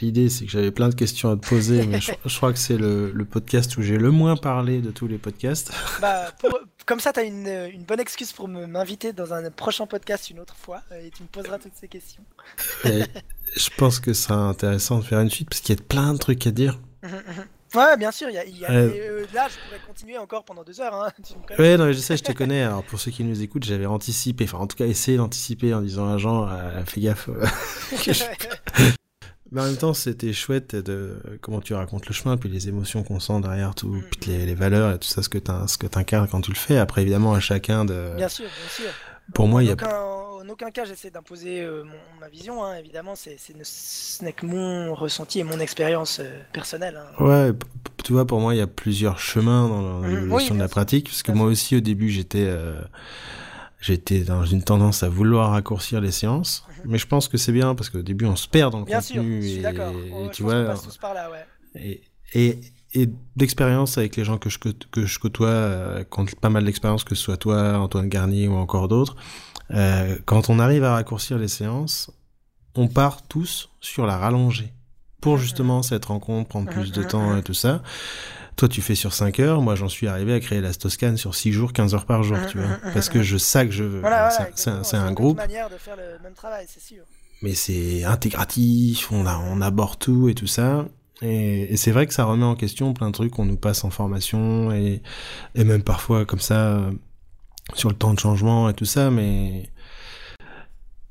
L'idée, c'est que j'avais plein de questions à te poser, mais je, crois que c'est le, podcast où j'ai le moins parlé de tous les podcasts. Bah, comme ça, tu as une, une, bonne excuse pour m'inviter dans un prochain podcast une autre fois, et tu me poseras toutes ces questions. je pense que c'est intéressant de faire une suite, parce qu'il y a plein de trucs à dire. Ouais, bien sûr, y a, y a, euh, là je pourrais continuer encore pendant deux heures. Hein, ouais, non, je sais, je te connais. Alors pour ceux qui nous écoutent, j'avais anticipé, enfin en tout cas essayé d'anticiper en disant à Jean, euh, fais gaffe. Mais en même temps, c'était chouette de comment tu racontes le chemin, puis les émotions qu'on sent derrière tout, mm. puis les, les, valeurs et tout ça, ce que tu incarnes quand tu le fais. Après, évidemment, à chacun de. Bien sûr, bien sûr. Pour moi, il y a. En aucun cas, j'essaie d'imposer euh, ma vision. Hein, évidemment, c'est, ce n'est que mon ressenti et mon expérience euh, personnelle. Hein. Ouais, tu vois, pour moi, il y a plusieurs chemins dans mmh. l'évolution de la pratique. Parce que moi aussi, au début, j'étais, euh, j'étais dans une tendance à vouloir raccourcir les séances. Mais je pense que c'est bien parce qu'au début, on se perd dans le bien contenu. Sûr, je suis d'accord. tu vois. tous par là, ouais. Et, et, et d'expérience avec les gens que je, que je côtoie, qui ont pas mal d'expérience, que ce soit toi, Antoine Garnier ou encore d'autres, euh, quand on arrive à raccourcir les séances, on part tous sur la rallongée pour mhm. justement cette rencontre, prendre plus de mhm, temps mhm. et tout ça. Toi, tu fais sur 5 heures. Moi, j'en suis arrivé à créer la Stoscan sur 6 jours, 15 heures par jour, tu vois. Parce que je sais que je veux. Voilà, c'est un, un, groupe. manière de faire le même travail, c'est sûr. mais c'est intégratif, on, a, on aborde tout et tout ça. Et, c'est vrai que ça remet en question plein de trucs qu'on nous passe en formation et, et même parfois comme ça euh, sur le temps de changement et tout ça, mais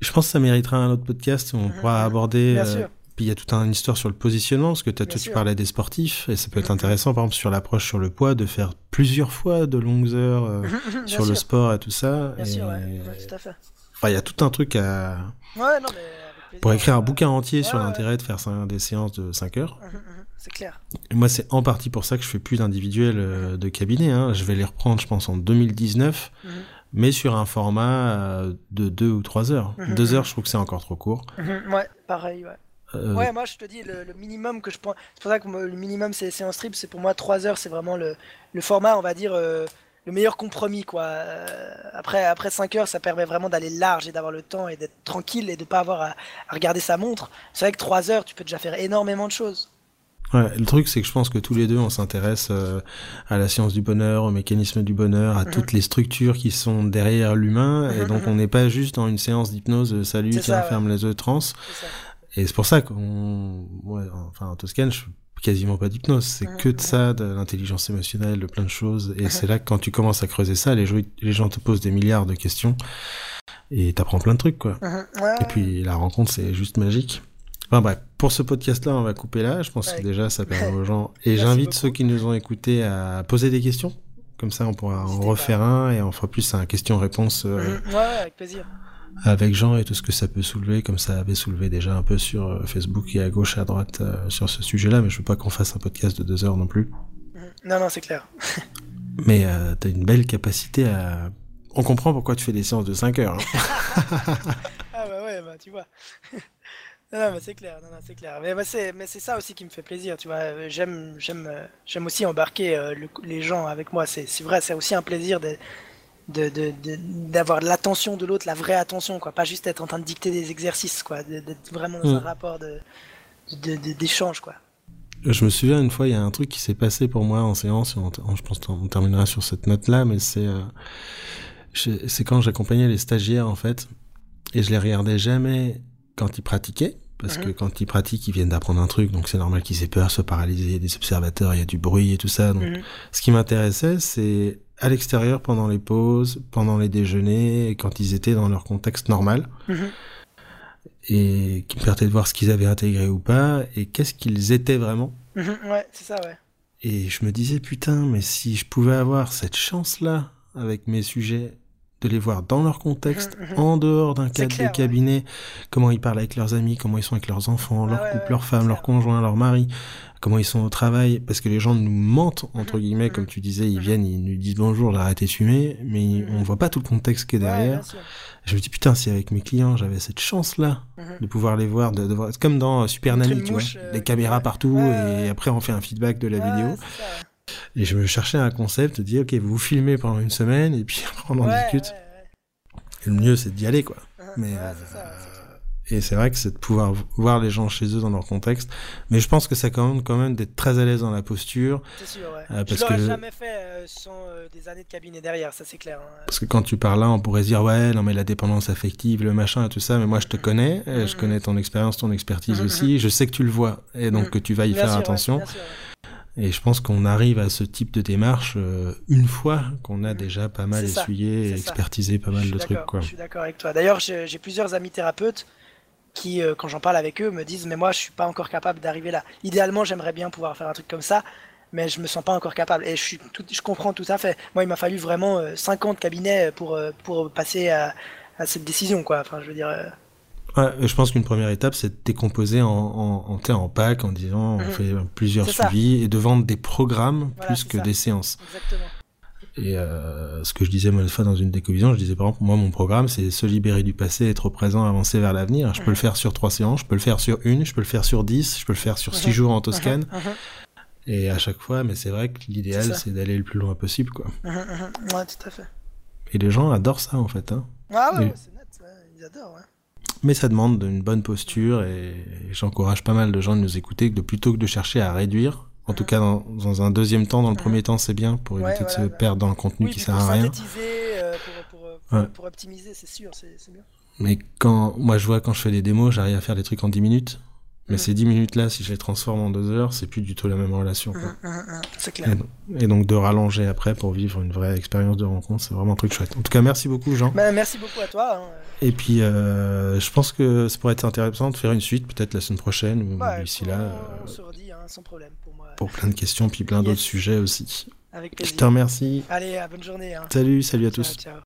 je pense que ça méritera un autre podcast où on pourra aborder. Euh, puis il y a toute une histoire sur le positionnement, parce que as, toi, tu parlais des sportifs, et ça peut être intéressant, par exemple, sur l'approche sur le poids, de faire plusieurs fois de longues heures euh, sur le sport et tout ça. Bien sûr, ouais. tout à fait. Enfin, il y a tout un truc à. Ouais, non, mais. Pour écrire un bouquin entier sur l'intérêt de faire des séances de 5 heures. C'est clair. Et moi, c'est en partie pour ça que je fais plus d'individuels euh, de cabinet. Hein. Je vais les reprendre, je pense, en 2019 mais sur un format euh, de 2 ou 3 heures. 2 mhm, heures, je trouve que c'est encore trop court. Mhm, ouais, pareil, ouais. Euh, ouais, moi je te dis, le, minimum que je prends, c'est pour ça que le minimum c'est séance strip, c'est pour moi 3 heures, c'est vraiment le, le, format, on va dire, euh, le meilleur compromis, quoi. après, après 5 heures, ça permet vraiment d'aller large et d'avoir le temps et d'être tranquille et de pas avoir à, à regarder sa montre. C'est vrai que 3 heures, tu peux déjà faire énormément de choses. Ouais, le truc, c'est que je pense que tous les deux, on s'intéresse euh, à la science du bonheur, au mécanisme du bonheur, à mhm. toutes les structures qui sont derrière l'humain. Et donc, on n'est pas juste dans une séance d'hypnose, euh, salut, qui ferme les yeux trans. Et c'est pour ça qu'on, ouais, enfin, en Toscane, je fais quasiment pas d'hypnose. C'est que de ça, de l'intelligence émotionnelle, de plein de choses. Et c'est là que quand tu commences à creuser ça, les, les gens te posent des milliards de questions et t'apprends plein de trucs, quoi. et puis, la rencontre, c'est juste magique. Enfin bref, pour ce podcast-là, on va couper là. Je pense que déjà, ça permet aux gens. Et j'invite ceux qui nous ont écoutés à poser des questions. Comme ça, on pourra en refaire un et on fera plus un question-réponse. Euh, mhm. ouais, avec plaisir. Avec Jean et tout ce que ça peut soulever, comme ça avait soulevé déjà un peu sur euh, Facebook et à gauche et à droite euh, sur ce sujet-là, mais je veux pas qu'on fasse un podcast de deux heures non plus. Mhm. Non, non, c'est clair. mais euh, t'as une belle capacité à... On comprend pourquoi tu fais des séances de 5 heures. Hein. ah bah ouais, bah tu vois. Non, mais c'est clair, non, c'est clair. Mais, c'est, mais c'est ça aussi qui me fait plaisir, tu vois. J'aime, j'aime, j'aime aussi embarquer euh, les gens avec moi. C'est, c'est vrai, c'est aussi un plaisir de, de, de, d'avoir l'attention de l'autre, la vraie attention, quoi. Pas juste être en train de dicter des exercices, quoi. D'être vraiment dans un mm. rapport de, d'échange, quoi. Je me souviens une fois, il y a un truc qui s'est passé pour moi en séance. je pense qu'on terminera sur cette note-là, mais c'est, euh, c'est quand j'accompagnais les stagiaires en fait, et je les regardais jamais quand ils pratiquaient, parce que mhm. quand ils pratiquent, ils viennent d'apprendre un truc, donc c'est normal qu'ils aient peur, se paralyser, des observateurs, il y a du bruit et tout ça. Donc, mhm. ce qui m'intéressait, c'est à l'extérieur, pendant les pauses, pendant les déjeuners, quand ils étaient dans leur contexte normal, mhm. et qui me permettait de voir ce qu'ils avaient intégré ou pas, et qu'est-ce qu'ils étaient vraiment. Ouais, c'est ça, ouais. Et je me disais, putain, mais si je pouvais avoir cette chance-là avec mes sujets de les voir dans leur contexte, mhm, mhm. en dehors d'un cadre de cabinet, comment ils parlent avec leurs amis, comment ils sont avec leurs enfants, leur couple, leur femme, leur conjoint, leur mari, comment ils sont au travail, parce que les gens nous mentent, entre mhm, guillemets, comme tu disais, ils viennent, ils nous disent bonjour, arrêté de fumer, mais on voit pas tout le contexte qui est derrière. je me dis, putain, si avec mes clients, j'avais cette chance-là, de pouvoir les voir, de, voir, comme dans Super Nanny, tu vois, euh, les caméras partout, et après on fait un feedback de la vidéo. Et je me cherchais un concept, de dire, ok, vous vous filmez pendant une semaine, et puis on en discute. Et le mieux, c'est d'y aller, quoi. Mais, euh, et c'est vrai que c'est de pouvoir voir les gens chez eux dans leur contexte. Mais je pense que ça même, quand même d'être très à l'aise dans la posture. C'est sûr, ouais. Euh, parce je l'aurais jamais fait euh, sans des années de cabinet derrière, ça c'est clair. Hein. Parce que quand tu parles là, on pourrait dire, ouais, non mais la dépendance affective, le machin et tout ça, mais moi je te connais, je mm-hmm. connais ton expérience, ton expertise mm-hmm. aussi, je sais que tu le vois, et donc que tu vas y faire attention. Et je pense qu'on arrive à ce type de démarche euh, une fois qu'on a déjà pas mal essuyé et expertisé pas mal de trucs. Quoi. Je suis d'accord avec toi. D'ailleurs, j'ai plusieurs amis thérapeutes qui, euh, quand j'en parle avec eux, me disent Mais moi, je suis pas encore capable d'arriver là. Idéalement, j'aimerais bien pouvoir faire un truc comme ça, mais je me sens pas encore capable. Et je, suis tout, je comprends tout à fait. Moi, il m'a fallu vraiment 50 euh, cabinets pour, pour passer à, à, cette décision. Quoi. Enfin, je veux dire je pense qu'une première étape, c'est de décomposer en, en, en, en pack en disant on mhm. fait plusieurs suivis et de vendre des programmes plus que des séances. Exactement. Et euh, ce que je disais une fois dans une décovision, je disais par exemple, moi mon programme c'est se libérer du passé, être présent, avancer vers l'avenir. Je peux le mhm. faire sur trois séances, je peux le faire sur une, je peux le faire sur dix, je peux le faire sur six mhm. jours en Toscane. Et à chaque fois, mais c'est vrai que l'idéal c'est d'aller le plus loin possible quoi. Ouais, tout à fait. Et les gens adorent ça en fait. Hein. Ah ouais, c'est net, ils adorent. Ouais. Mais ça demande une bonne posture et j'encourage pas mal de gens de nous écouter que plutôt que de chercher à réduire, en tout cas dans, dans un deuxième temps, dans le premier temps c'est bien pour éviter de se perdre dans le contenu qui sert à rien. Euh, pour, pour, pour, pour, optimiser, c'est sûr, c'est bien. Mais quand, moi, je vois quand je fais des démos, j'arrive à faire des trucs en 10 minutes. Mais Mhm. ces 10 minutes-là, si je les transforme en 2 heures, c'est plus du tout la même relation. hum, hum, C'est clair. Et, donc- et donc de rallonger après pour vivre une vraie expérience de rencontre, c'est vraiment un truc chouette. En tout cas, merci beaucoup, Jean. Bah, merci beaucoup à toi. hein. Et puis, euh, je pense que ça pourrait être intéressant de faire une suite, peut-être la semaine prochaine ou Bah, d'ici on- là, On euh, se redit, hein, sans problème pour moi. pour plein de questions, puis plein Yes. d'autres sujets aussi. Avec Je plaisir. te remercie. Allez, à bonne journée. Hein. Salut, salut à Ciao, tous. ciao.